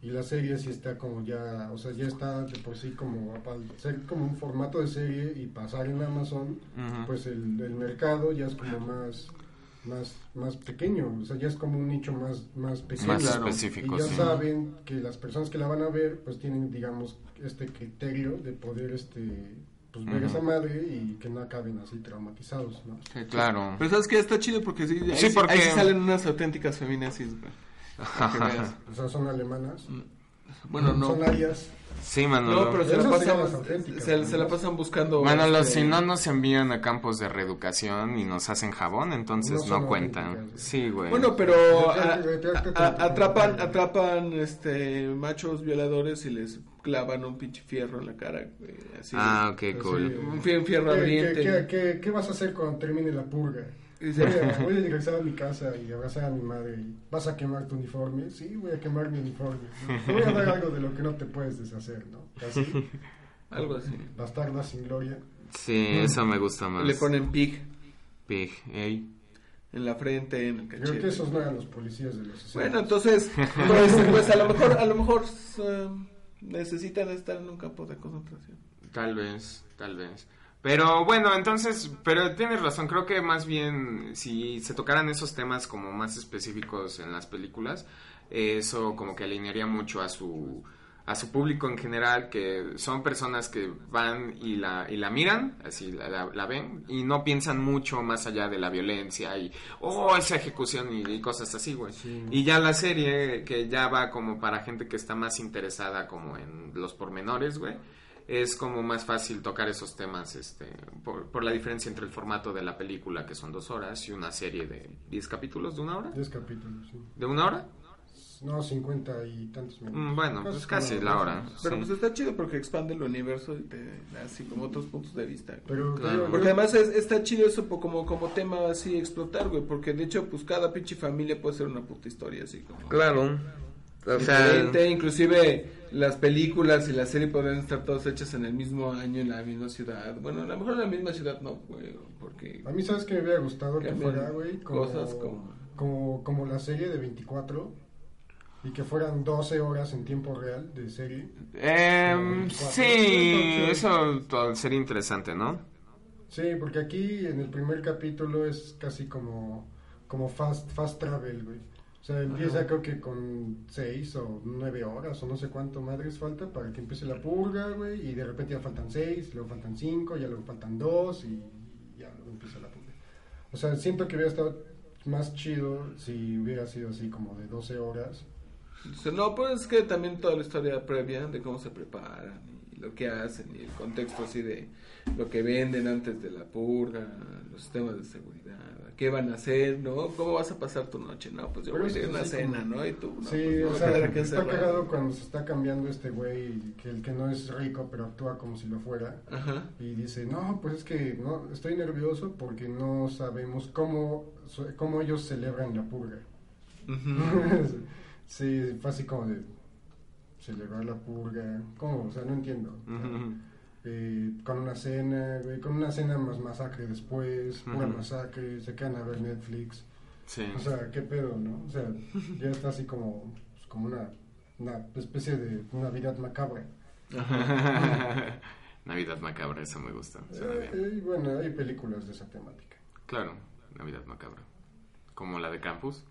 Y la serie sí está como ya, o sea, ya está de por sí como, ser como un formato de serie y pasar en Amazon, Ujú. pues el, el mercado ya es como más, más, más pequeño, o sea, ya es como un nicho más, más pequeño. Más claro. específico, Y ya sí. saben que las personas que la van a ver, pues tienen, digamos, este criterio de poder, este, pues ver Ujú. esa madre y que no acaben así traumatizados, ¿no? Sí, claro. Pero sabes que está chido porque sí, ahí, Sí, porque- ahí sí salen unas auténticas feminazis, güey. O sea, son alemanas. Bueno, no. Son arias. Sí, Manolo. No, pero se la, pasan, auténticas, se, se la ¿no? pasan buscando. Manolo, este, si no nos envían a campos de reeducación y nos hacen jabón, entonces No cuentan. Sí, güey. Bueno, pero a- a- atrapan, atrapan este machos violadores y les clavan un pinche fierro en la cara, güey, así. Ah, ok, Así, cool. Un fie- un fierro ¿Qué, ardiente. qué, qué, qué vas a hacer cuando termine la purga? Dice- Voy a, voy a regresar a mi casa y abrazar a mi madre. y, ¿Vas a quemar tu uniforme? Sí, voy a quemar mi uniforme. Te voy a dar algo de lo que no te puedes deshacer, ¿no? Así, Algo así. bastarda sin gloria. Sí, eso me gusta más. Le ponen pig Pig, ey. en la frente, en el Creo cachete. que esos no eran los policías de los 60. Bueno, entonces, pues, pues a lo mejor, a lo mejor eh, necesitan estar en un campo de concentración. Tal vez, tal vez. Pero bueno, entonces, pero tienes razón, creo que más bien si se tocaran esos temas como más específicos en las películas, eso como que alinearía mucho a su a su público en general, que son personas que van y la, y la miran, así la, la- la ven, y no piensan mucho más allá de la violencia y, oh, esa ejecución y, y cosas así, güey. Y ya la serie, que ya va como para gente que está más interesada como en los pormenores, güey, es como más fácil tocar esos temas, este, por, por la diferencia entre el formato de la película, que son dos horas, y una serie de 10 capítulos de una hora. 10 capítulos, sí. ¿De una hora? no, 50 y tantos minutos. Mm, Bueno, pues casi la hora. Pero Sí. pues está chido porque expande el universo y te da así como otros puntos de vista. Pero, Claro. Porque además es- está chido eso como, como tema así explotar, güey. Porque de hecho, pues cada pinche familia puede ser una puta historia así como. Claro. O sea, diferente, inclusive las películas y la serie podrían estar todas hechas en el mismo año, en la misma ciudad. Bueno, a lo mejor en la misma ciudad no, güey, porque... A mí, ¿sabes que me hubiera gustado que fuera, güey? Como, cosas como- como... Como la serie de 24 y que fueran 12 horas en tiempo real de serie. Cuatro. sí, eso sería interesante, ¿no? Sí, porque aquí en el primer capítulo es casi como, como fast, fast travel, güey. O sea, empieza creo que con 6 o 9 horas o no sé cuánto madres falta para que empiece la purga, güey. Y de repente ya faltan 6, luego faltan 5, ya luego faltan 2 y ya luego empieza la purga. O sea, siento que hubiera estado más chido si hubiera sido así como de 12 horas. No, pues es que también toda la historia previa de cómo se preparan y lo que hacen y el contexto así de lo que venden antes de la purga, los sistemas de seguridad, qué van a hacer, ¿no? ¿Cómo vas a pasar tu noche? No, pues yo Pero voy a ir a una cena, como- ¿no? Y tú, no, sí, pues, me o sea, aquí está cagado cuando se está cambiando este güey, que el que no es rico pero actúa como si lo fuera. Ajá. Y dice, no, pues es que no, estoy nervioso porque no sabemos cómo, cómo ellos celebran la purga. Ujú. sí, fue así como de celebrar la purga. ¿Cómo? O sea, no entiendo. O sea, Ujú. Eh, con una cena, güey, con una cena más masacre después, Ujú. masacre, se quedan a ver Netflix. Sí. O sea, ¿qué pedo, no? O sea, ya está así como, pues, como una, una especie de Navidad macabra. Navidad macabra, eso me gusta. Eh, bien. eh, y bueno, hay películas de esa temática. Claro, Navidad macabra. Como la de Campus.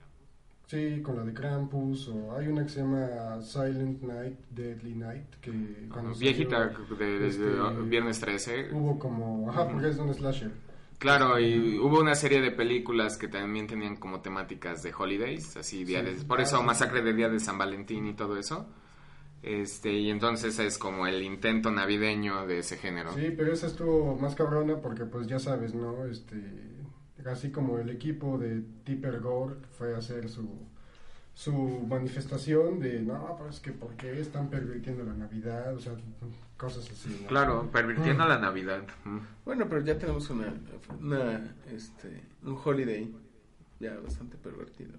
Sí, con la de Krampus, o hay una que se llama Silent Night, Deadly Night, que cuando Viejita salió, de, de- este, Viernes 13. Hubo como, ajá, porque es un slasher. Claro, y hubo una serie de películas que también tenían como temáticas de holidays, así día Sí. de- por eso masacre de día de San Valentín y todo eso. Este, y entonces es como el intento navideño de ese género. Sí, pero esa estuvo más cabrona porque pues ya sabes, ¿no? Este, así como el equipo de Tipper Gore fue a hacer su, su manifestación de, no, pues que por qué están pervirtiendo la Navidad, o sea, cosas así, ¿no? Claro, pervirtiendo la Navidad. Mm. Bueno, pero ya tenemos una, una, este, un holiday ya bastante pervertido.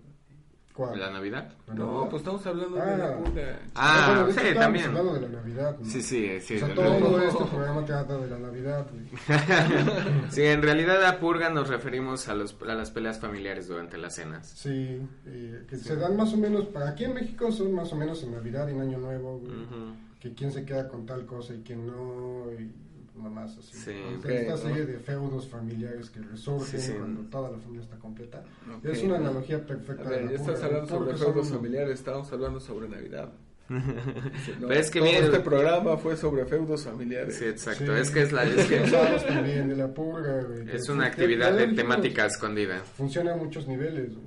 ¿Cuál? ¿La Navidad? ¿La No, Navidad? pues estamos hablando de Ah. la purga. Ah, bueno, de sí, hecho, también. hablando de la Navidad, ¿no? Sí, sí, sí. O sea, en todo realidad- este programa trata de la Navidad, güey. Sí, en realidad a purga nos referimos a, los, a las peleas familiares durante las cenas. Sí, eh, que se dan más o menos, para aquí en México son más o menos en Navidad y en Año Nuevo, güey. Ujú. que quién se queda con tal cosa y quién no, y mamás así. Sí, O ok, sea, esta ¿no? serie de feudos familiares que resurgen Sí, sí. cuando toda la familia está completa. Ok. Es una analogía perfecta. A de ver, la estás hablando sobre feudos son- familiares, estamos hablando sobre Navidad. No, Pero es que todo mire- este programa fue sobre feudos familiares. Sí, exacto. Sí. Es que es la es, que de la purga, güey, es una actividad de que- temática escondida. Funciona a muchos niveles. güey.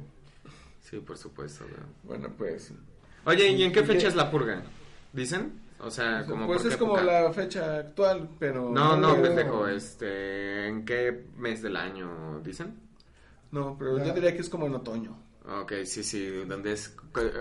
Sí, por supuesto. güey. Bueno, pues, Oye, ¿y en qué ¿Y qué? fecha es la purga? ¿Dicen? O sea, como pues por es qué como época? la fecha actual, pero... No, no, No. pendejo, este, ¿en qué mes del año dicen? No, pero Ya. yo diría que es como en otoño. Ok, sí, sí, donde es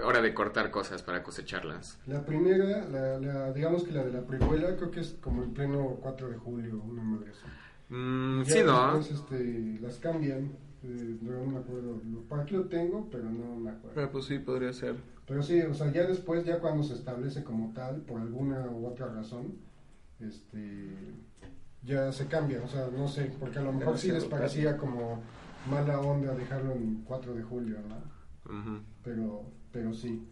hora de cortar cosas para cosecharlas. La primera, la, la- digamos que la de la precuela, creo que es como en pleno 4 de julio, una madre así. Mm, sí, ¿no? después, este, las cambian. Eh, no me acuerdo. Por aquí lo tengo, pero no me acuerdo. Pero pues sí, podría ser. Pero sí, o sea, ya después, ya cuando se establece como tal, por alguna u otra razón, este, ya se cambia. O sea, no sé, porque a lo mejor sí les parecía como mala onda dejarlo en 4 de julio, ¿no? Pero, pero sí.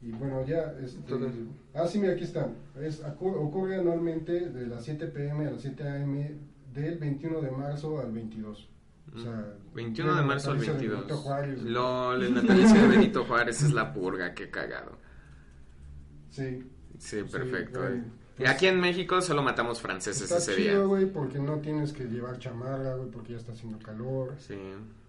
Y bueno, ya, este, Entonces- ah, sí, mira, aquí está. Es, ocurre anualmente de las 7 pm a las 7 am del 21 de marzo al 22. O sea, 21 de el marzo al natalicio de 22. Benito Juárez, güey. LOL, el natalicio de Benito Juárez es la purga, qué cagado. Sí. Sí, perfecto. bueno, y pues- aquí en México solo matamos franceses Está ese chido, día. güey, porque no tienes que llevar chamarra, güey, porque ya está haciendo calor. Sí.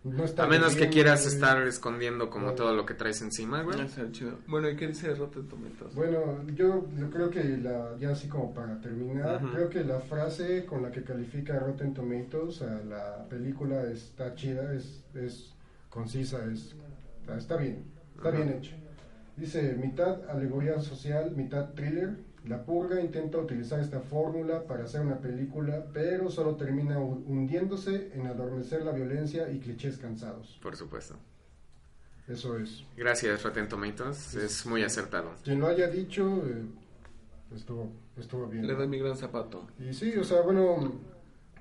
No está A menos que lloviendo, quieras güey. estar escondiendo como Bueno. todo lo que traes encima, güey. Chido. Bueno, ¿y qué dice Rotten Tomatoes? Bueno, yo, yo creo que la, ya así como para terminar, Ujú. creo que la frase con la que califica Rotten Tomatoes a la película está chida, es, es concisa, es, está, bien, está Ajá. bien hecha. Dice, mitad alegoría social, mitad thriller. La purga intenta utilizar esta fórmula para hacer una película, pero solo termina hu- hundiéndose en adormecer la violencia y clichés cansados. Por supuesto. Eso es. Gracias, Rotten Tomatoes. Es muy acertado. Quien lo haya dicho, eh, estuvo, estuvo bien. Le doy mi gran zapato. Y sí, o sea, bueno,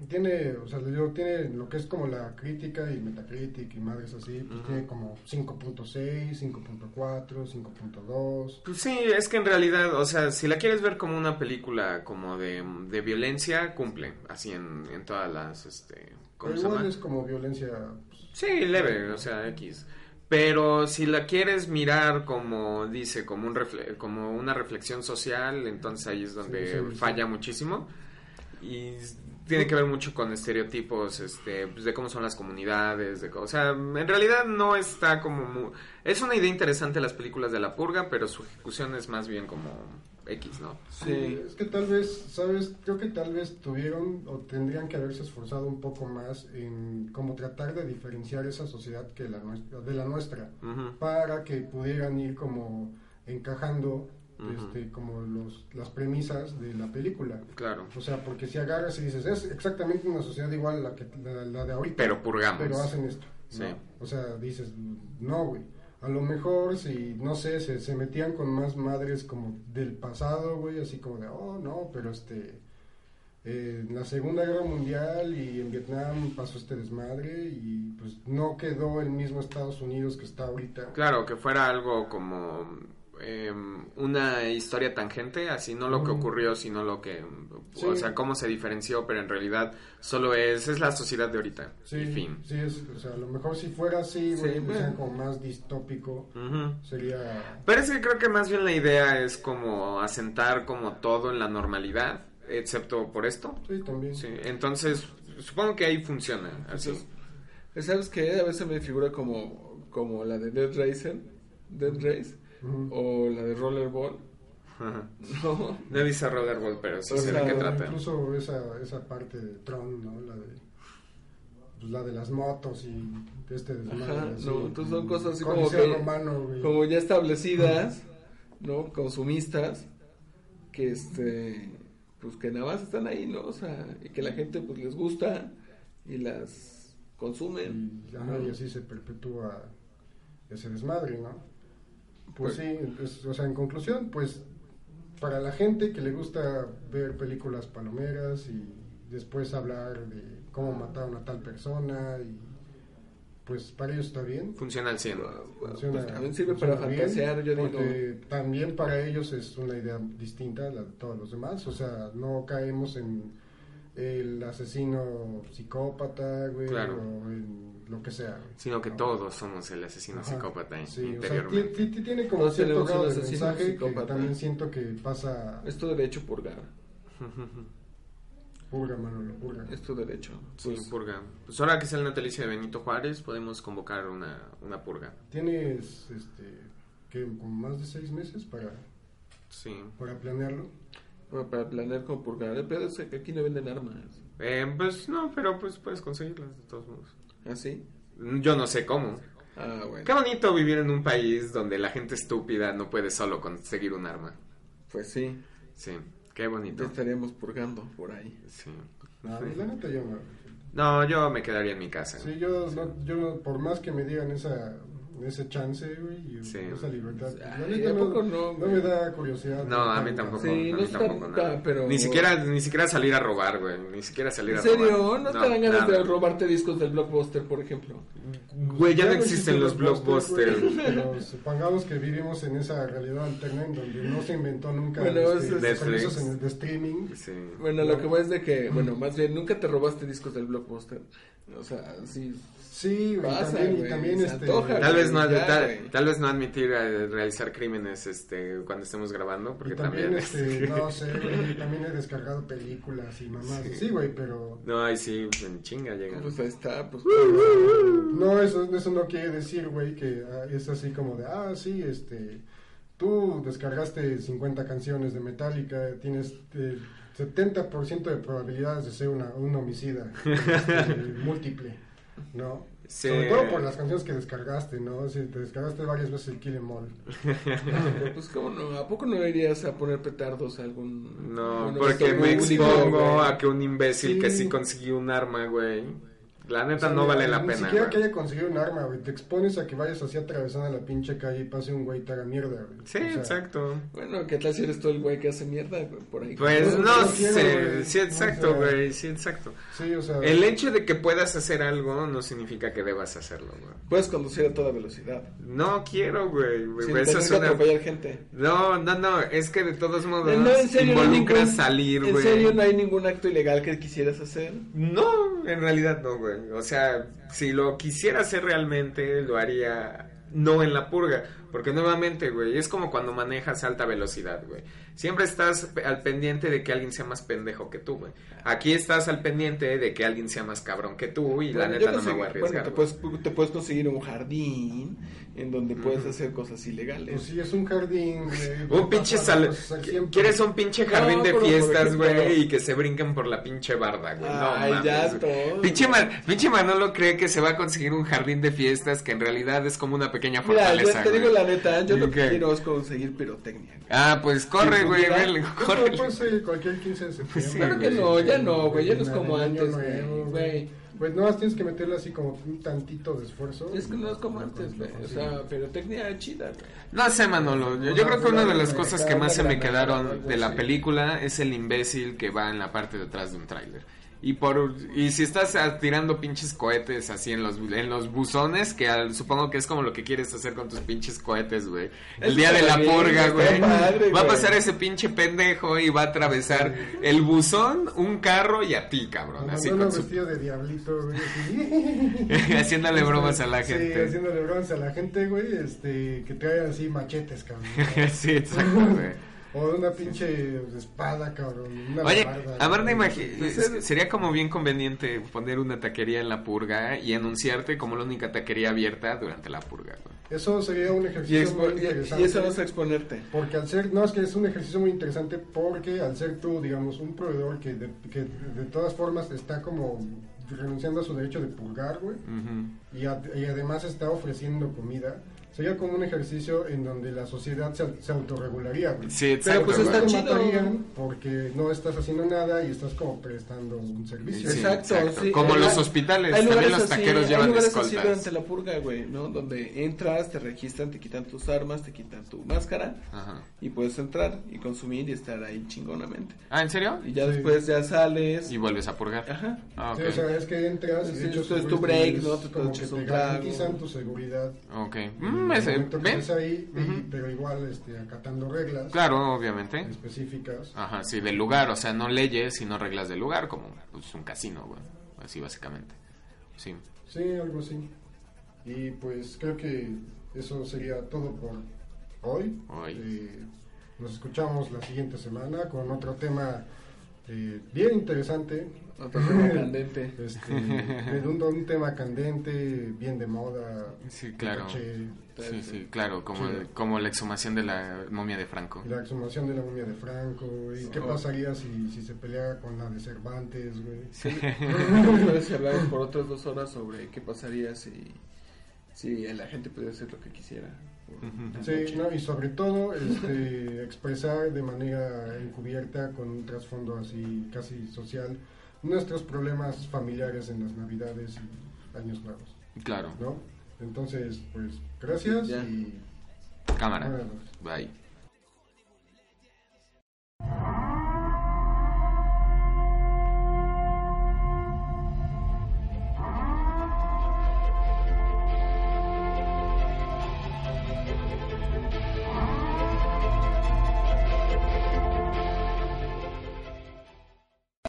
tiene, o sea, digo, tiene lo que es como la crítica y Metacritic y madres así, pues Ujú. tiene como 5.6, 5.4, 5.2. Pues sí, es que en realidad, o sea, si la quieres ver como una película como de, de violencia, cumple. Así en, en todas las, este... ¿Cómo Pero se igual llama? es como violencia, pues, Sí, leve, o sea, X. Pero si la quieres mirar como dice, como un refle- como una reflexión social, entonces ahí es donde Sí, sí, sí. falla muchísimo. Y tiene que ver mucho con estereotipos este, pues, de cómo son las comunidades, de, co- o sea, en realidad no está como mu- es una idea interesante las películas de la purga, pero su ejecución es más bien como X, ¿no? Sí. Es que tal vez, ¿sabes? Creo que tal vez tuvieron o tendrían que haberse esforzado un poco más en como tratar de diferenciar esa sociedad que la nuestra, de la nuestra, para que pudieran ir como encajando Este, como los, las premisas de la película. Claro. O sea, porque si agarras y dices, es exactamente una sociedad igual a la, que, la, la de ahorita. Pero purgamos. Pero hacen esto. ¿no? Sí. O sea, dices, no, güey. A lo mejor si, no sé, se, se metían con más madres como del pasado, güey, así como de, oh, no, pero este, eh, en la Segunda Guerra Mundial y en Vietnam pasó este desmadre y pues no quedó el mismo Estados Unidos que está ahorita. Claro, que fuera algo como eh, una historia tangente, así no lo que ocurrió, sino lo que, Sí. o sea, cómo se diferenció, pero en realidad solo es, es la sociedad de ahorita, Sí, y fin. sí, es, o sea, a lo mejor si fuera así, Sí, güey, que bueno. sea como más distópico, sería... Pero es que creo que más bien la idea es como asentar como todo en la normalidad, excepto por esto. Sí, también. Sí, entonces supongo que ahí funciona, así. Entonces, ¿Sabes qué? A veces me figura como, como la de Dead Racer, Dead Race, O la de Rollerball. Ajá. No, No he visto Rollerball, pero sí O sé sea, de qué trata. Incluso esa, esa parte de Tron, ¿no? La de, pues, la de las motos y de este desmadre. Ajá, así, no, entonces son cosas así como Coliseo que- romano, güey. como ya establecidas, ¿no? Consumistas, que este, pues que nada más están ahí, ¿no? O sea, y que la gente pues les gusta y las consumen. y, y así se perpetúa ese desmadre, ¿no? Pues, Pues- sí, es- o sea, en conclusión, pues para la gente que le gusta ver películas palomeras y después hablar de cómo mataron a tal persona y pues para ellos está bien. Funciona al 100. Funciona- Pues también sirve para fantasear, yo digo. también para ellos es una idea distinta a la de todos los demás. O sea, no caemos en el asesino psicópata, güey, Claro. o en lo que sea. Sino que ¿no? todos somos el asesino Ajá. psicópata Sí, o sea, interiormente. ti- ti- tiene como Todos cierto grado de mensaje que también siento que pasa Esto derecho purgar, purga, Manolo, purga. esto derecho. Sí, Pues, purga. Pues ahora que es el natalicio de Benito Juárez, podemos convocar una, una purga. Tienes, este, que como más de seis meses para, Sí. para planearlo. para, para planear con purgar. El pedo es que aquí no venden armas. Eh, pues no, pero pues puedes conseguirlas de todos modos. ¿Así? Yo no sé cómo. Ah, bueno. Qué bonito vivir en un país donde la gente estúpida no puede solo conseguir un arma. Pues sí, Sí, qué ya bonito. estaríamos purgando por ahí. Sí. No, pues, la neta yo no. No, yo me quedaría en mi casa. Sí, yo, no, yo no- por más que me digan esa, ese chance, güey, y Sí. esa libertad, pues, la Ay, neta ¿a no, no, no me da curiosidad. No, a mí tampoco. Sí, a no mí está tampoco nunca, nada. pero- Ni siquiera, ni siquiera salir a robar, güey. Ni siquiera salir ¿En a serio? robar. ¿No, te dan ganas de robarte discos del Blockbuster, por ejemplo? Güey, ya no existen los blockbusters. Pero supongamos que vivimos en esa realidad alterna en donde no se inventó nunca Bueno, este, es- Netflix. en el de streaming. Sí. Bueno, lo que voy es de que, bueno, más bien, nunca te robaste discos del Blockbuster. O sea, sí. Sí, Pasa, también, y también este, antoja, Tal vez no, Ya, tal, vez no admitir eh, realizar crímenes este cuando estemos grabando, porque y también, también, este, es- no sé, güey, también he descargado películas y mamás. Sí, güey, pero No, ahí sí, en chinga llegan. Pues ahí está, pues. no, eso, eso no quiere decir, güey, que ah, es así como de, ah, sí, este, tú descargaste 50 canciones de Metallica, tienes eh, 70% de probabilidades de ser una, un homicida este, múltiple. ¿no? Sí. Sobre todo por las canciones que descargaste, ¿no? Si te descargaste varias veces el Kill Em All. Pero, pues, ¿cómo no? ¿A poco no irías a poner petardos a algún... No, porque me expongo a que un imbécil que Sí. sí consiguió un arma, güey. La neta O sea, no vale la ni pena. siquiera güey. que haya conseguido un arma, güey. Te expones a que vayas así atravesando la pinche calle y pase un güey y te haga mierda, güey. Sí, O sea, exacto. Bueno, ¿qué tal si eres tú el güey que hace mierda güey, por ahí? Pues No, no no quiero, sé, sí, exacto, O sea, güey, sí, exacto. Sí, o sea. El hecho de que puedas hacer algo no significa que debas hacerlo, güey. Puedes conducir a toda velocidad. No quiero, güey. güey, Sin Eso es una... atropellar gente. No, no, no, es que de todos modos No, en serio, no ningún- salir, ¿En güey. serio no hay ningún acto ilegal que quisieras hacer? No, en realidad no, güey. O sea, si lo quisiera hacer realmente, lo haría no en la purga. Porque nuevamente, güey, es como cuando manejas alta velocidad, güey. Siempre estás al pendiente de que alguien sea más pendejo que tú, güey. Aquí estás al pendiente de que alguien sea más cabrón que tú y la neta no me voy a arriesgar. Bueno, te puedes, te puedes conseguir un jardín en donde puedes hacer cosas ilegales. Pues sí, es un jardín, güey. Un pinche sal... ¿Quieres un pinche jardín No, de fiestas, güey? Y que se brinquen por la pinche barda, güey. No mames, ya todo. Pinche, Man- pinche Manolo cree que se va a conseguir un jardín de fiestas que en realidad es como una pequeña Mira, fortaleza, yo te digo la neta, yo ¿Y lo que quiero es conseguir pirotecnia. güey. Ah, pues corre, güey, Pues, corre. Pues sí, cualquier 15 de septiembre. Sí, Claro que no, ya no, güey, ya no es como antes, güey. Pues no, tienes que meterle así como un tantito de esfuerzo. Es que no es como antes, güey. O sea, pirotecnia chida, güey. No sé, Manolo. Yo, yo creo que una de las cosas que más se me quedaron de la película es el imbécil que va en la parte de atrás de un tráiler. Y por y si estás ah, tirando pinches cohetes así en los en los buzones, que al- supongo que es como lo que quieres hacer con tus pinches cohetes, güey. El Eso día de la bien, purga, güey. padre, Va a pasar ese pinche pendejo y va a atravesar el buzón, un carro y a ti, cabrón. Así con su vestido de diablito, güey. así. haciéndole bromas a la Sí, gente. haciéndole bromas a la gente, güey. Este, que traen así machetes, cabrón. sí, exacto, güey. O una pinche espada, cabrón. Una Oye, güey. imagi- sería como bien conveniente poner una taquería en la purga y anunciarte como la única taquería abierta durante la purga. güey. Eso sería un Y, ejercicio expo- muy interesante. y eso vas a exponerte. Porque al ser, no, es que es un ejercicio muy interesante porque al ser tú, digamos, un proveedor que de, que de todas formas está como renunciando a su derecho de purgar, güey, y, ad- y además está ofreciendo comida, sería como un ejercicio en donde la sociedad se, se autorregularía, güey. Sí, exacto. pues güey. está No te chido. porque no estás haciendo nada y estás como prestando un servicio. Sí, Exacto, sí. Como Hay- los hospitales, Hay también lugares los así, taqueros hay llevan lugares así durante la purga, güey, ¿no? Donde entras, te registran, te quitan tus armas, te quitan tu máscara Ajá. y puedes entrar y consumir y estar ahí chingonamente. Ah, ¿en serio? Y ya Sí. después ya sales. Y vuelves a purgar. Ajá. Ah, Sí, ok. o sea, es que entras y Sí, de hecho esto es tu break, ¿no? Te como te trago. garantizan tu seguridad. Ok. en Mm, el ese- momento que ¿ven? estés ahí, y- pero igual este, acatando reglas Claro, obviamente. específicas. Ajá, sí, del lugar, o sea, no leyes, sino reglas del lugar, como pues, un casino, güey. Así básicamente. Sí. Sí, algo así. Y pues creo que eso sería todo por hoy. Hoy. Eh, nos escuchamos la siguiente semana con otro tema eh, bien interesante. Otro tema candente. Este, un, un tema candente, bien de moda. Sí, claro. Sí, sí, claro, como, como la exhumación de la momia de Franco. La exhumación de la momia de Franco, ¿y qué pasaría si, si se peleara con la de Cervantes, güey? A ver si hablamos por otras dos horas sobre qué pasaría si, si la gente pudiera hacer lo que quisiera. una Sí, no, y sobre todo este, expresar de manera encubierta con un trasfondo así casi social nuestros problemas familiares en las navidades y años nuevos, Claro. ¿no? Entonces, pues, gracias Ya. y Cámara. noches. Bye.